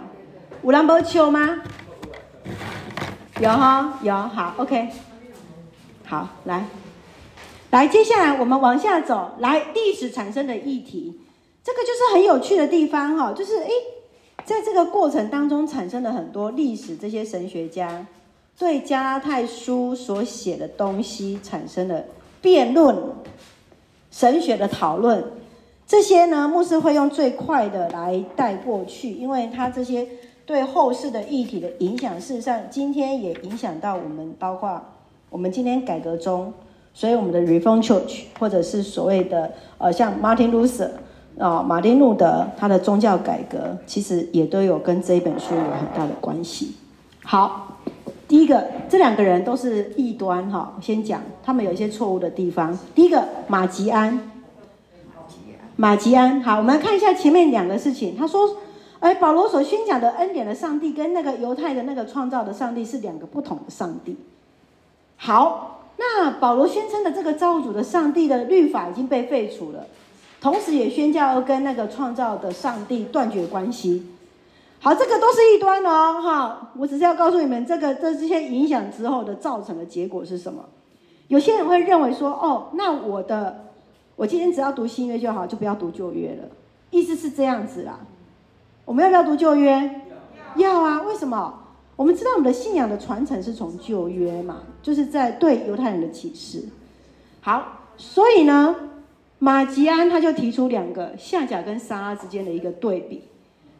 有人没秋吗？有哈，有好，OK。好，来。来，接下来我们往下走。来，历史产生的议题，这个就是很有趣的地方哈。就是诶，在这个过程当中产生了很多历史，这些神学家对加拉太书所写的东西产生了辩论、神学的讨论。这些呢，牧师会用最快的来带过去，因为他这些对后世的议题的影响，事实上今天也影响到我们，包括我们今天改革中。所以，我们的 Reform Church，或者是所谓的呃，像 Martin Luther 啊、呃，马丁路德，他的宗教改革，其实也都有跟这一本书有很大的关系。好，第一个，这两个人都是异端哈。先讲他们有一些错误的地方。第一个，马吉安，马吉安。好，我们来看一下前面两个事情。他说，哎，保罗所宣讲的恩典的上帝，跟那个犹太的那个创造的上帝是两个不同的上帝。好。那保罗宣称的这个造物主的上帝的律法已经被废除了，同时也宣教要跟那个创造的上帝断绝关系。好，这个都是异端哦，哈！我只是要告诉你们，这个这这些影响之后的造成的结果是什么？有些人会认为说，哦，那我的我今天只要读新约就好，就不要读旧约了。意思是这样子啦。我们要不要读旧约？要啊！为什么？我们知道我们的信仰的传承是从旧约嘛，就是在对犹太人的启示。好，所以呢，马吉安他就提出两个夏甲跟沙拉之间的一个对比。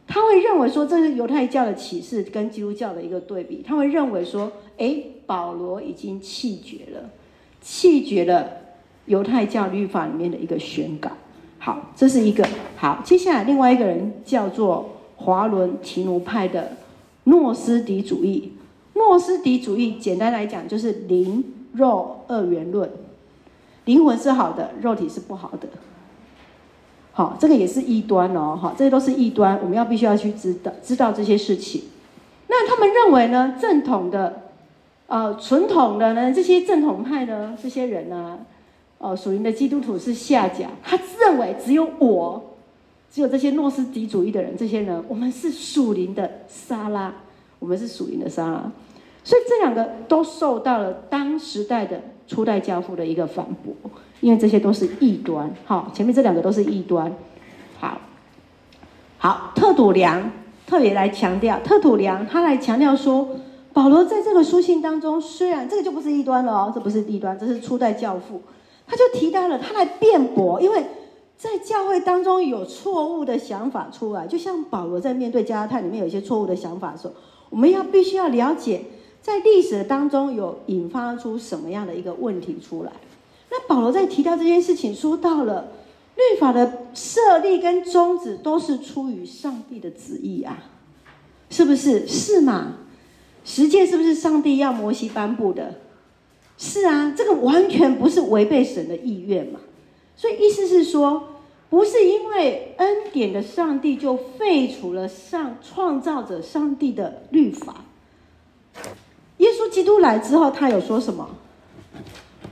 他会认为说，这是犹太教的启示跟基督教的一个对比。他会认为说，诶，保罗已经弃绝了，弃绝了犹太教律法里面的一个宣告。好，这是一个。好，接下来另外一个人叫做华伦提努派的。诺斯底主义，诺斯底主义简单来讲就是灵肉二元论，灵魂是好的，肉体是不好的。好，这个也是异端哦，哈，这些都是异端，我们要必须要去知道知道这些事情。那他们认为呢，正统的，呃，纯统的呢，这些正统派呢，这些人呢，哦，属于的基督徒是下甲，他认为只有我。只有这些诺斯底主义的人，这些人，我们是属灵的沙拉，我们是属灵的沙拉，所以这两个都受到了当时代的初代教父的一个反驳，因为这些都是异端。好，前面这两个都是异端。好，好，特土良特别来强调，特土良他来强调说，保罗在这个书信当中，虽然这个就不是异端了哦，这不是异端，这是初代教父，他就提到了他来辩驳，因为。在教会当中有错误的想法出来，就像保罗在面对加拉太里面有一些错误的想法的时候，我们要必须要了解，在历史当中有引发出什么样的一个问题出来。那保罗在提到这件事情，说到了律法的设立跟宗旨都是出于上帝的旨意啊，是不是？是吗？十诫是不是上帝要摩西颁布的？是啊，这个完全不是违背神的意愿嘛。所以意思是说。不是因为恩典的上帝就废除了上创造者上帝的律法。耶稣基督来之后，他有说什么？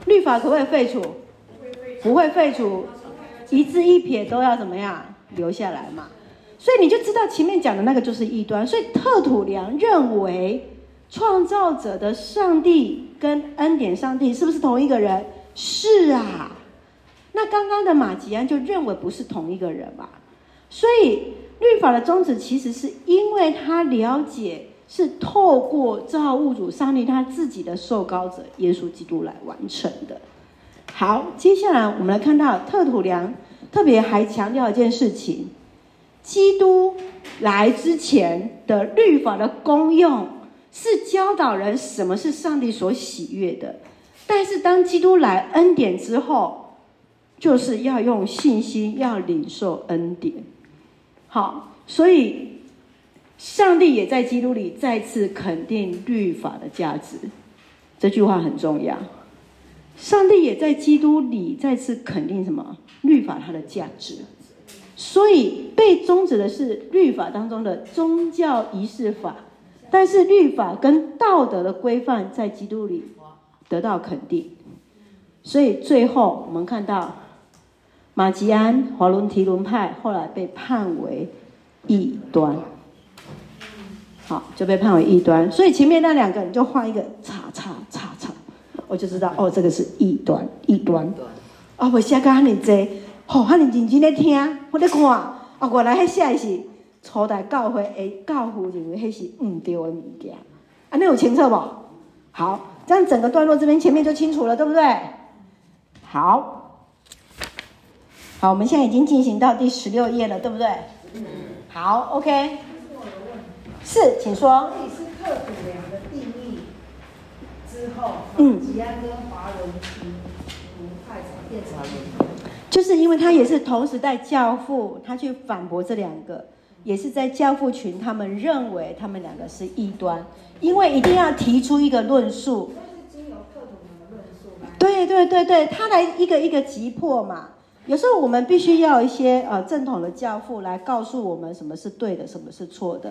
律法可不可以废除？不会废除，一字一撇都要怎么样留下来嘛？所以你就知道前面讲的那个就是异端。所以特土良认为创造者的上帝跟恩典上帝是不是同一个人？是啊。那刚刚的马吉安就认为不是同一个人嘛？所以律法的宗旨其实是因为他了解是透过造物主上帝他自己的受膏者耶稣基督来完成的。好，接下来我们来看到特土良特别还强调一件事情：基督来之前的律法的功用是教导人什么是上帝所喜悦的，但是当基督来恩典之后，就是要用信心要领受恩典。好，所以上帝也在基督里再次肯定律法的价值，这句话很重要。上帝也在基督里再次肯定什么？律法它的价值。所以被终止的是律法当中的宗教仪式法，但是律法跟道德的规范在基督里得到肯定。所以最后我们看到马吉安华伦提伦派后来被判为异端，好，就被判为异端。所以前面那两个人就画一个叉叉叉叉。我就知道哦，这个是异端，异端。啊，我写个哈尼济，吼哈尼认真咧听，我咧看。啊，原来迄写的是初代教会诶，教父认为迄是唔对的物件。啊，你有清楚不？好，这样整个段落这边前面就清楚了，对不对？好，好，我们现在已经进行到第十六页了，对不对？嗯。好，OK。是，请说。嗯，吉安跟华伦提伦派变成就是因为他也是同时代教父，他去反驳这两个，也是在教父群，他们认为他们两个是异端，因为一定要提出一个论述。对对对对，他来一个一个击破嘛。有时候我们必须要一些呃正统的教父来告诉我们什么是对的，什么是错的。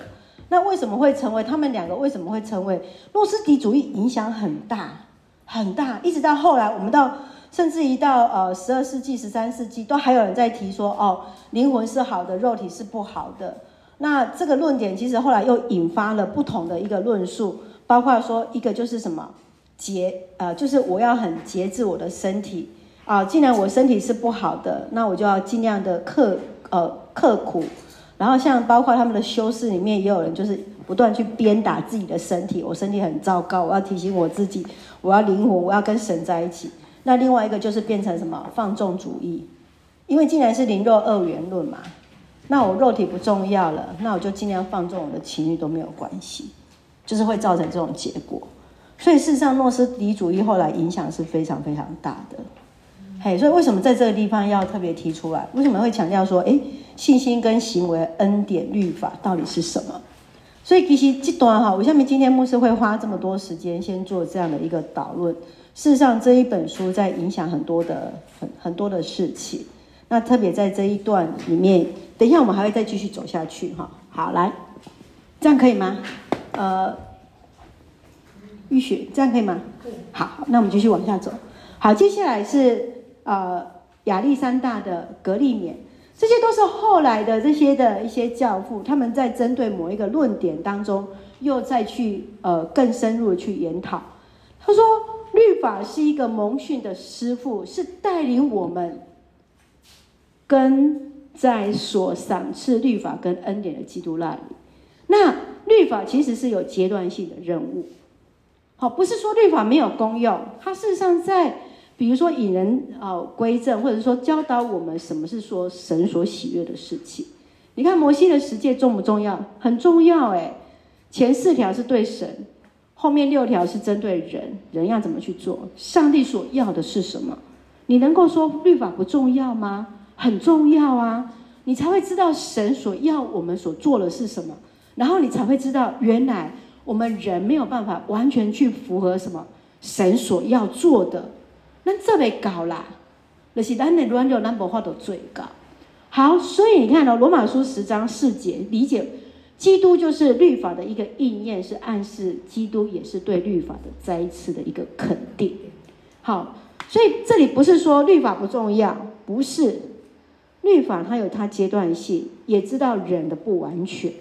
那为什么会成为他们两个？为什么会成为诺斯底主义？影响很大很大，一直到后来，我们到甚至于到呃十二世纪、十三世纪，都还有人在提说哦，灵魂是好的，肉体是不好的。那这个论点其实后来又引发了不同的一个论述，包括说一个就是什么节呃，就是我要很节制我的身体啊，既然我身体是不好的，那我就要尽量的刻呃刻苦。然后像包括他们的修士里面也有人就是不断去鞭打自己的身体，我身体很糟糕，我要提醒我自己，我要灵活，我要跟神在一起。那另外一个就是变成什么放纵主义，因为既然是灵肉二元论嘛，那我肉体不重要了，那我就尽量放纵我的情欲都没有关系，就是会造成这种结果。所以事实上，诺斯底主义后来影响是非常非常大的。嘿，所以为什么在这个地方要特别提出来？为什么会强调说，诶？信心跟行为恩典律法到底是什么？所以其实这段哈，我下面今天牧师会花这么多时间先做这样的一个导论。事实上这一本书在影响很多的很很多的事情。那特别在这一段里面，等一下我们还会再继续走下去哈。好，来，这样可以吗？呃，玉雪，这样可以吗？好，那我们继续往下走。好，接下来是呃亚历山大的革历免。这些都是后来的这些的一些教父，他们在针对某一个论点当中，又再去呃更深入的去研讨。他说，律法是一个蒙训的师傅，是带领我们跟在所赏赐律法跟恩典的基督那里。那律法其实是有阶段性的任务，好，不是说律法没有功用，它事实上在。比如说引人啊归正，或者说教导我们什么是说神所喜悦的事情。你看摩西的十诫重不重要？很重要诶，前四条是对神，后面六条是针对人，人要怎么去做？上帝所要的是什么？你能够说律法不重要吗？很重要啊！你才会知道神所要我们所做的是什么，然后你才会知道原来我们人没有办法完全去符合什么神所要做的。那这边搞啦，就是咱的软弱，咱无法度最高。好，所以你看哦，罗马书十章四节，理解基督就是律法的一个应验，是暗示基督也是对律法的再一次的一个肯定。好，所以这里不是说律法不重要，不是，律法它有它阶段性，也知道人的不完全，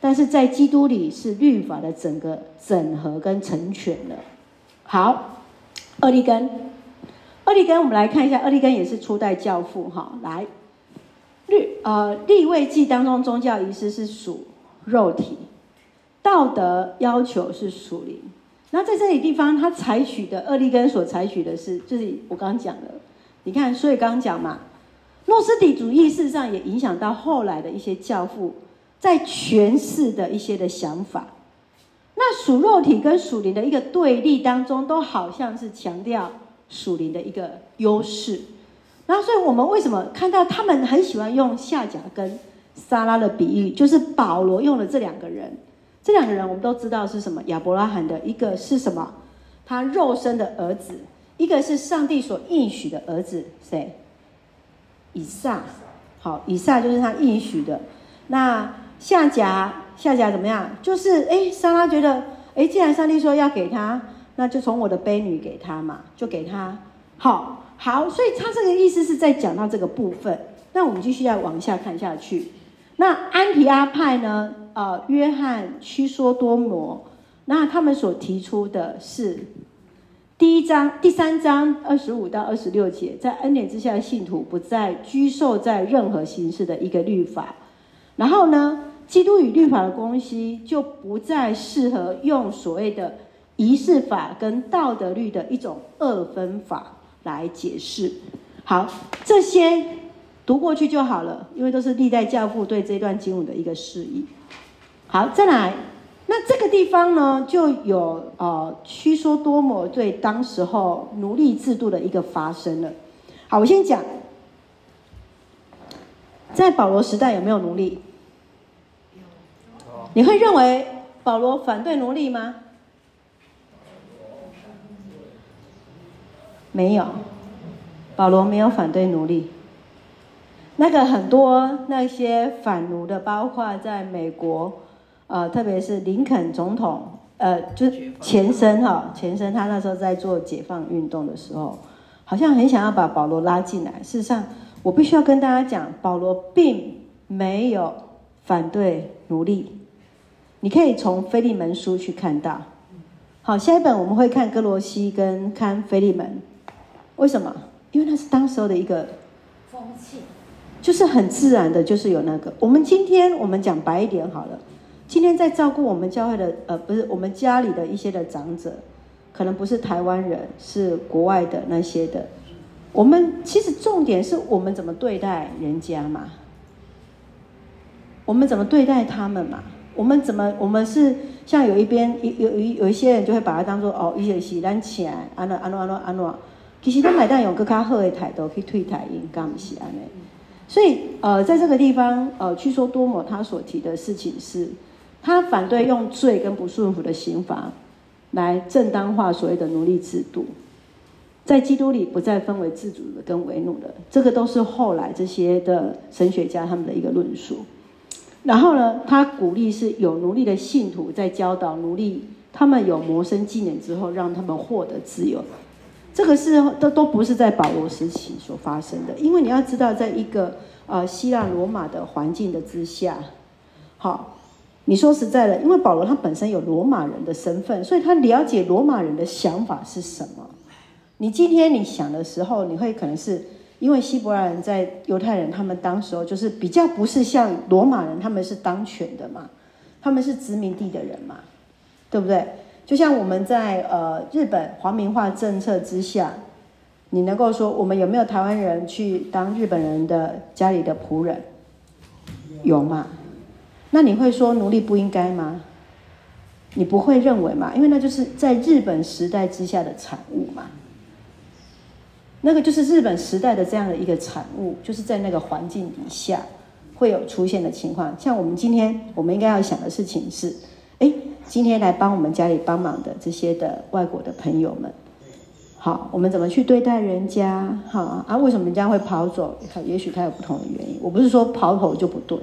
但是在基督里是律法的整个整合跟成全了。好，俄利根，俄利根，我们来看一下，俄利根也是初代教父哈，来。律呃，利未记当中宗教仪式是属肉体，道德要求是属灵。那在这里地方，他采取的俄利根所采取的是，就是我刚刚讲的，你看，所以刚刚讲嘛，诺斯底主义事实上也影响到后来的一些教父在诠释的一些的想法。那属肉体跟属灵的一个对立当中，都好像是强调属灵的一个优势。然后，所以我们为什么看到他们很喜欢用夏甲跟撒拉的比喻？就是保罗用了这两个人，这两个人我们都知道是什么？亚伯拉罕的一个是什么？他肉身的儿子，一个是上帝所应许的儿子，谁？以撒。好，以撒就是他应许的。那夏甲，夏甲怎么样？就是哎，撒拉觉得哎，既然上帝说要给他，那就从我的婢女给他嘛，就给他。好。好，所以他这个意思是在讲到这个部分。那我们继续要往下看下去。那安提阿派呢？呃，约翰屈梭多摩，那他们所提出的是第一章第三章二十五到二十六节，在恩典之下的信徒不再拘受在任何形式的一个律法。然后呢，基督与律法的关系就不再适合用所谓的仪式法跟道德律的一种二分法。来解释，好，这些读过去就好了，因为都是历代教父对这段经文的一个释义。好，再来，那这个地方呢，就有呃，屈梭多摩对当时候奴隶制度的一个发生了。好，我先讲，在保罗时代有没有奴隶？你会认为保罗反对奴隶吗？没有，保罗没有反对奴隶。那个很多那些反奴的，包括在美国，呃，特别是林肯总统，呃，就是前身哈，前身他那时候在做解放运动的时候，好像很想要把保罗拉进来。事实上，我必须要跟大家讲，保罗并没有反对奴隶。你可以从腓利门书去看到。好，下一本我们会看哥罗西跟看腓利门。为什么？因为那是当时候的一个风气，就是很自然的，就是有那个。我们今天我们讲白一点好了，今天在照顾我们教会的，呃，不是我们家里的一些的长者，可能不是台湾人，是国外的那些的。我们其实重点是我们怎么对待人家嘛，我们怎么对待他们嘛，我们怎么，我们是像有一边有有有一些人就会把它当做哦，一些洗单钱，安诺安诺安诺安诺。其实他买单有个较好的态度去退台，应该不是安内。所以呃，在这个地方呃，屈梭多摩他所提的事情是，他反对用罪跟不顺服的刑罚来正当化所谓的奴隶制度，在基督里不再分为自主的跟为奴的，这个都是后来这些的神学家他们的一个论述。然后呢，他鼓励是有奴隶的信徒在教导奴隶，他们有谋生技能之后，让他们获得自由。这个是都都不是在保罗时期所发生的，因为你要知道，在一个呃希腊罗马的环境的之下，好，你说实在的，因为保罗他本身有罗马人的身份，所以他了解罗马人的想法是什么。你今天你想的时候，你会可能是因为希伯来人在犹太人他们当时候就是比较不是像罗马人，他们是当权的嘛，他们是殖民地的人嘛，对不对？就像我们在呃日本皇民化政策之下，你能够说我们有没有台湾人去当日本人的家里的仆人？有吗？那你会说奴隶不应该吗？你不会认为嘛？因为那就是在日本时代之下的产物嘛。那个就是日本时代的这样的一个产物，就是在那个环境底下会有出现的情况。像我们今天我们应该要想的事情是，今天来帮我们家里帮忙的这些的外国的朋友们，好，我们怎么去对待人家？好啊，为什么人家会跑走？也许他有不同的原因。我不是说跑走就不对，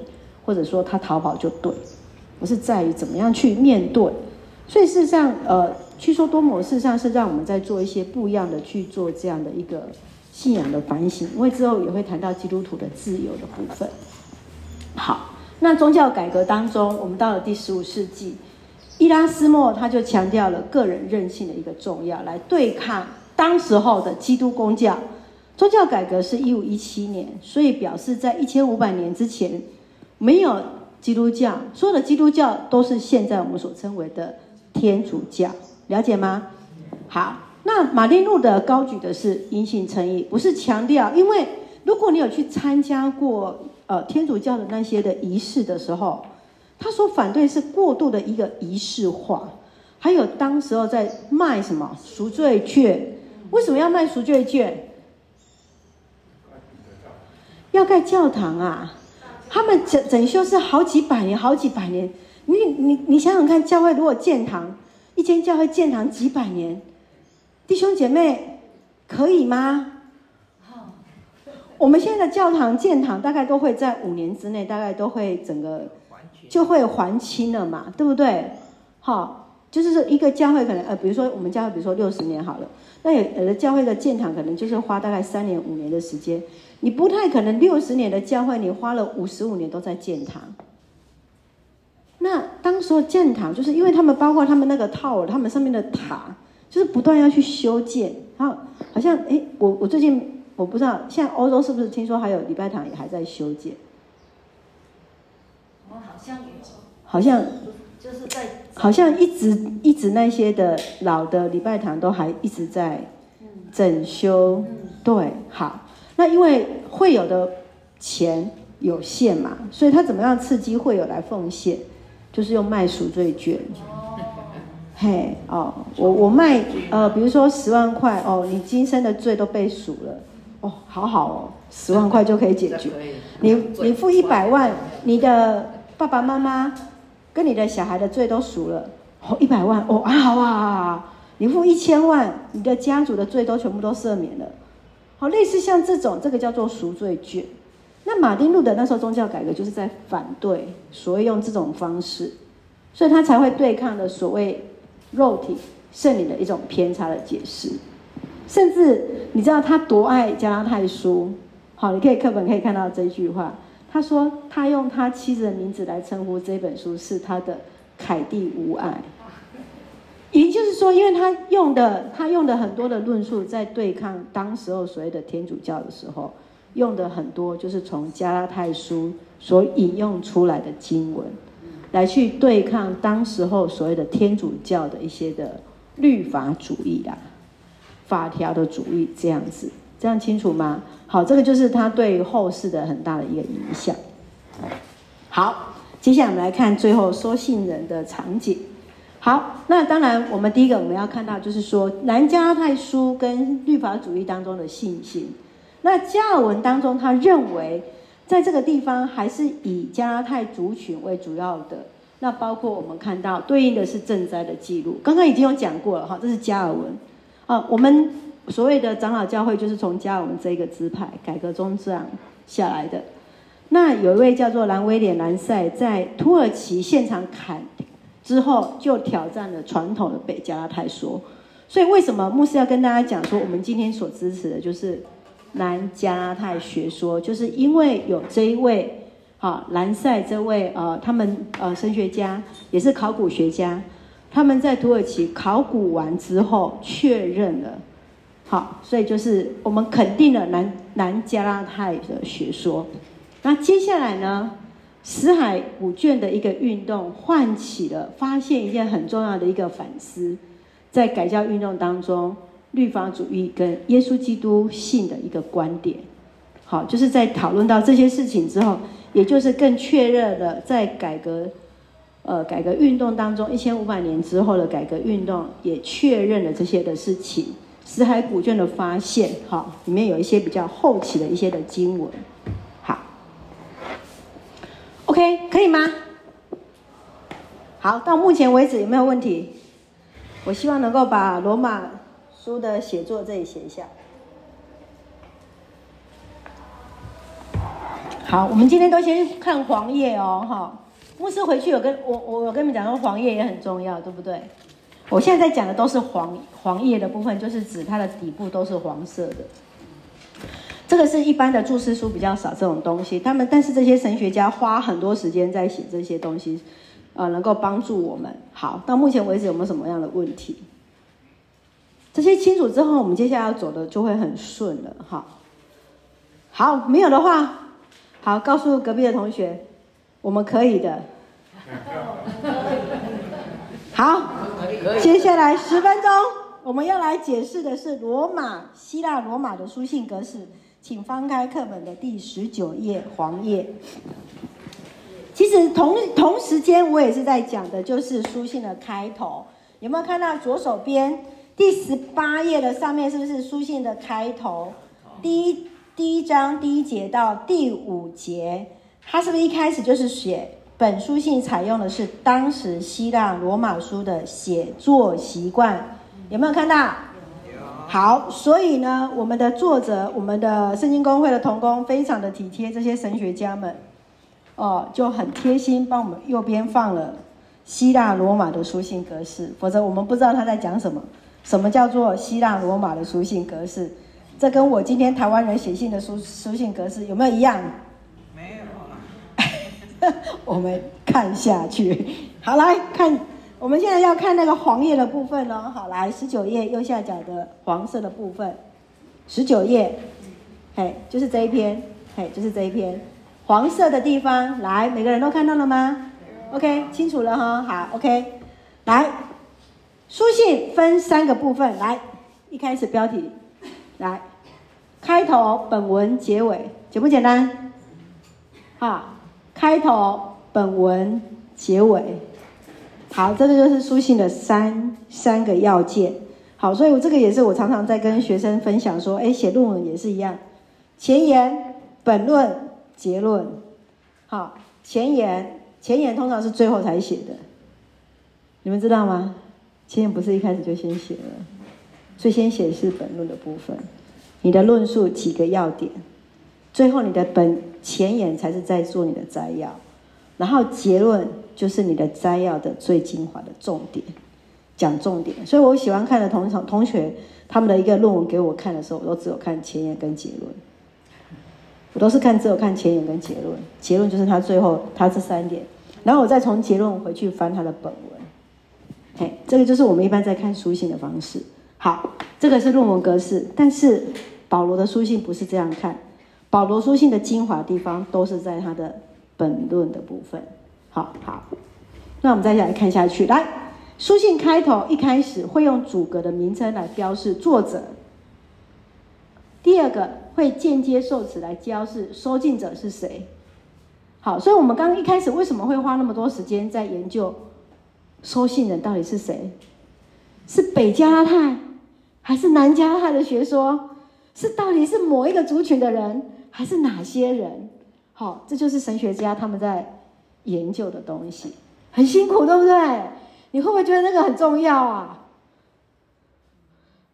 或者说他逃跑就对，我是在于怎么样去面对。所以事实上，呃，去说多摩事实上是让我们在做一些不一样的去做这样的一个信仰的反省，因为之后也会谈到基督徒的自由的部分。好，那宗教改革当中，我们到了第十五世纪，伊拉斯谟他就强调了个人任性的一个重要，来对抗当时候的基督公教。宗教改革是一五一七年，所以表示在一千五百年之前没有基督教，所有的基督教都是现在我们所称为的天主教。了解吗？好，那马丁路德高举的是因信称义，不是强调。因为如果你有去参加过呃天主教的那些的仪式的时候，他所反对是过度的一个仪式化，还有当时候在卖什么赎罪券？为什么要卖赎罪券？要盖教堂啊！他们整整修是好几百年，好几百年。你你你想想看，教会如果建堂。一间教会建堂几百年，弟兄姐妹可以吗？我们现在的教堂建堂大概都会在五年之内，大概都会整个就会还清了嘛，对不对？好，就是说一个教会可能呃，比如说我们教会，比如说六十年好了，那有有的教会的建堂可能就是花大概三年五年的时间，你不太可能六十年的教会你花了五十五年都在建堂。那当时候建堂，就是因为他们包括他们那个套他们上面的塔，就是不断要去修建。然后好像哎，我我最近我不知道，现在欧洲是不是听说还有礼拜堂也还在修建？我好像有，好像就是在，好像一直一直那些的老的礼拜堂都还一直在整修。对，好，那因为会有的钱有限嘛，所以他怎么样刺激会有来奉献？就是用卖赎罪券，嘿哦，我我卖呃，比如说十万块哦，你今生的罪都被赎了，哦，好好哦，十万块就可以解决。你你付一百万，你的爸爸妈妈跟你的小孩的罪都赎了，哦，一百万哦啊好啊，你付一千万，你的家族的罪都全部都赦免了，好，类似像这种，这个叫做赎罪券。那马丁路德那时候宗教改革就是在反对所谓用这种方式，所以他才会对抗的所谓肉体圣灵的一种偏差的解释。甚至你知道他多爱加拉太书？好，你可以课本可以看到这句话，他说他用他妻子的名字来称呼这本书是他的凯蒂无爱，也就是说，因为他用的他用的很多的论述在对抗当时候所谓的天主教的时候。用的很多就是从加拉太书所引用出来的经文，来去对抗当时候所谓的天主教的一些的律法主义啊、法条的主义这样子，这样清楚吗？好，这个就是他对后世的很大的一个影响。好，接下来我们来看最后收信人的场景。好，那当然我们第一个我们要看到就是说南加拉太书跟律法主义当中的信心。那加尔文当中，他认为在这个地方还是以加拉太族群为主要的。那包括我们看到对应的是赈灾的记录，刚刚已经有讲过了哈，这是加尔文啊。我们所谓的长老教会就是从加尔文这个支派改革中这样下来的。那有一位叫做兰威廉兰塞，在土耳其现场砍之后，就挑战了传统的北加拉泰说。所以为什么牧师要跟大家讲说，我们今天所支持的就是？南加拉泰学说，就是因为有这一位，好兰塞这位呃，他们呃神学家也是考古学家，他们在土耳其考古完之后确认了，好，所以就是我们肯定了南南加拉太的学说。那接下来呢，死海古卷的一个运动，唤起了发现一件很重要的一个反思，在改教运动当中。律法主义跟耶稣基督信的一个观点，好，就是在讨论到这些事情之后，也就是更确认了在改革，呃，改革运动当中，一千五百年之后的改革运动也确认了这些的事情。死海古卷的发现，哈，里面有一些比较后期的一些的经文，好，OK，可以吗？好，到目前为止有没有问题？我希望能够把罗马。书的写作这里写一下。好，我们今天都先看黄页哦，哈。牧师回去有跟我，我有跟你们讲说黄页也很重要，对不对？我现在在讲的都是黄黄叶的部分，就是指它的底部都是黄色的。这个是一般的注释书比较少这种东西，他们但是这些神学家花很多时间在写这些东西，呃，能够帮助我们。好，到目前为止有没有什么样的问题？这些清楚之后，我们接下来要走的就会很顺了。哈，好，没有的话，好，告诉隔壁的同学，我们可以的。好，接下来十分钟，我们要来解释的是罗马希腊罗马的书信格式。请翻开课本的第十九页黄页。其实同同时间，我也是在讲的，就是书信的开头。有没有看到左手边第十八页的上面，是不是书信的开头？第一第一章第一节到第五节，它是不是一开始就是写本书信采用的是当时希腊罗马书的写作习惯？有没有看到？好，所以呢，我们的作者，我们的圣经公会的同工，非常的体贴这些神学家们，哦，就很贴心，帮我们右边放了希腊罗马的书信格式，否则我们不知道他在讲什么。什么叫做希腊罗马的书信格式？这跟我今天台湾人写信的书书信格式有没有一样？[laughs] 我们看下去，好，来看。我们现在要看那个黄页的部分哦。好，来十九页右下角的黄色的部分，十九页，嘿，就是这一篇，嘿，就是这一篇黄色的地方。来，每个人都看到了吗？OK，清楚了哈。好，OK，来，书信分三个部分。来，一开始标题，来，开头、本文、结尾，简不简单？好，开头、本文、结尾。好，这个就是书信的三三个要件。好，所以我这个也是我常常在跟学生分享说，哎，写论文也是一样，前言、本论、结论。好，前言，前言通常是最后才写的，你们知道吗？前言不是一开始就先写了，最先写的是本论的部分，你的论述几个要点，最后你的本前言才是在做你的摘要，然后结论。就是你的摘要的最精华的重点，讲重点。所以我喜欢看的同同学他们的一个论文给我看的时候，我都只有看前言跟结论。我都是看只有看前言跟结论，结论就是他最后他这三点，然后我再从结论回去翻他的本文。嘿，这个就是我们一般在看书信的方式。好，这个是论文格式，但是保罗的书信不是这样看。保罗书信的精华地方都是在他的本论的部分。好好，那我们再来看下去。来，书信开头一开始会用主格的名称来标示作者。第二个会间接受词来标示收信者是谁。好，所以我们刚刚一开始为什么会花那么多时间在研究收信人到底是谁？是北加拉太还是南加拉太的学说？是到底是某一个族群的人，还是哪些人？好，这就是神学家他们在。研究的东西很辛苦，对不对？你会不会觉得那个很重要啊？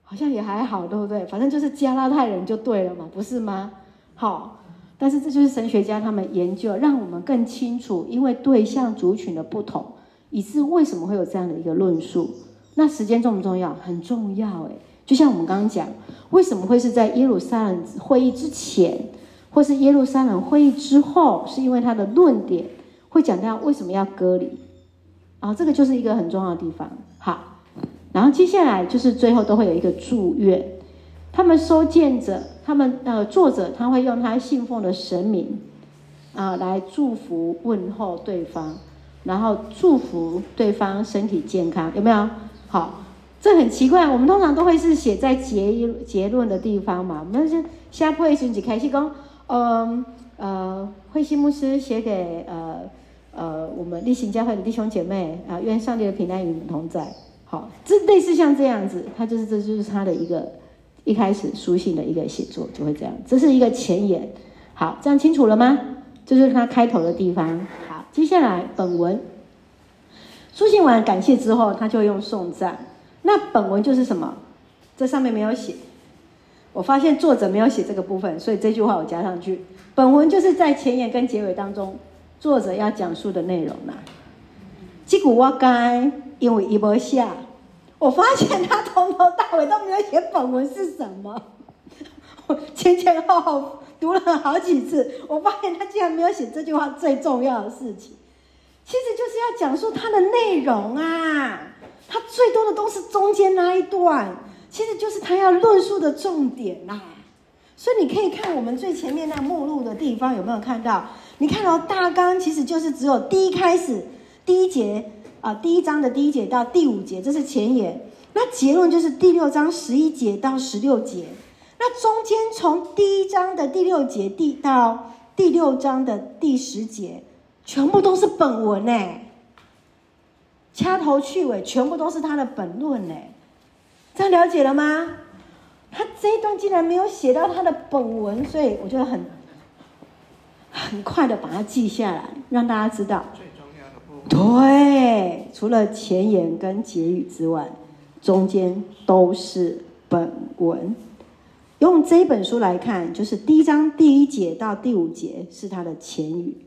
好像也还好，对不对？反正就是加拉太人就对了嘛，不是吗？好，但是这就是神学家他们研究，让我们更清楚，因为对象族群的不同，以致为什么会有这样的一个论述。那时间重不重要？很重要诶。就像我们刚刚讲，为什么会是在耶路撒冷会议之前，或是耶路撒冷会议之后？是因为他的论点。会讲到为什么要割礼，啊，这个就是一个很重要的地方。好，然后接下来就是最后都会有一个祝愿，他们收件者，他们呃作者他会用他信奉的神明啊来祝福问候对方，然后祝福对方身体健康，有没有？好，这很奇怪，我们通常都会是写在结结论的地方嘛，我们是下会选几开始讲，嗯呃，慧西牧师写给呃。呃，我们立行教会的弟兄姐妹啊，愿上帝的平安与你同在。好，这类似像这样子，他就是这就是他的一个一开始书信的一个写作，就会这样。这是一个前言。好，这样清楚了吗？这就是他开头的地方。好，接下来本文，书信完感谢之后，他就用颂赞。那本文就是什么？这上面没有写。我发现作者没有写这个部分，所以这句话我加上去。本文就是在前言跟结尾当中。作者要讲述的内容呢？这句我该因为伊无写，我发现他从头到尾都没有写本文是什么，我 [laughs] 前前后后读了好几次，我发现他竟然没有写这句话最重要的事情，其实就是要讲述它的内容啊，他最多的都是中间那一段，其实就是他要论述的重点呐、所以你可以看我们最前面那目录的地方有没有看到？你看到大纲其实就是只有第一开始第一节啊，第一章的第一节到第五节，这是前言。那结论就是第六章十一节到十六节。那中间从第一章的第六节第到第六章的第十节，全部都是本文呢，掐头去尾，全部都是他的本论呢。这样了解了吗？他这一段竟然没有写到他的本文，所以我就很很快的把它记下来，让大家知道。最重要的部分。对，除了前言跟结语之外，中间都是本文。用这本书来看，就是第一章第一节到第五节是他的前语，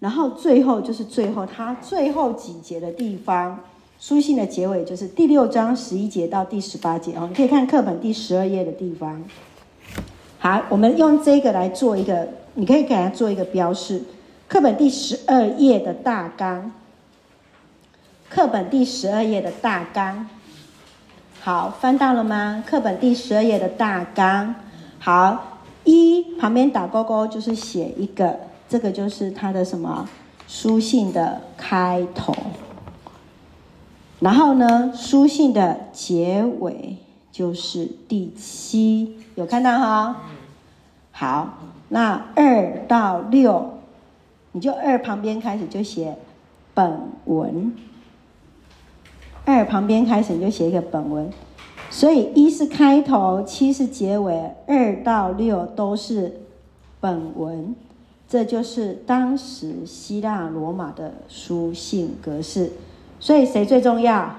然后最后就是最后他最后几节的地方。书信的结尾就是第六章十一节到第十八节哦，你可以看课本第十二页的地方。好，我们用这个来做一个，你可以给它做一个标示。课本第十二页的大纲，课本第十二页的大纲。好，翻到了吗？课本第十二页的大纲。好，一旁边打勾勾就是写一个，这个就是它的什么书信的开头。然后呢，书信的结尾就是第七，有看到哈？好，那二到六，你就二旁边开始就写本文，二旁边开始你就写一个本文，所以一是开头，七是结尾，二到六都是本文，这就是当时希腊罗马的书信格式。所以谁最重要？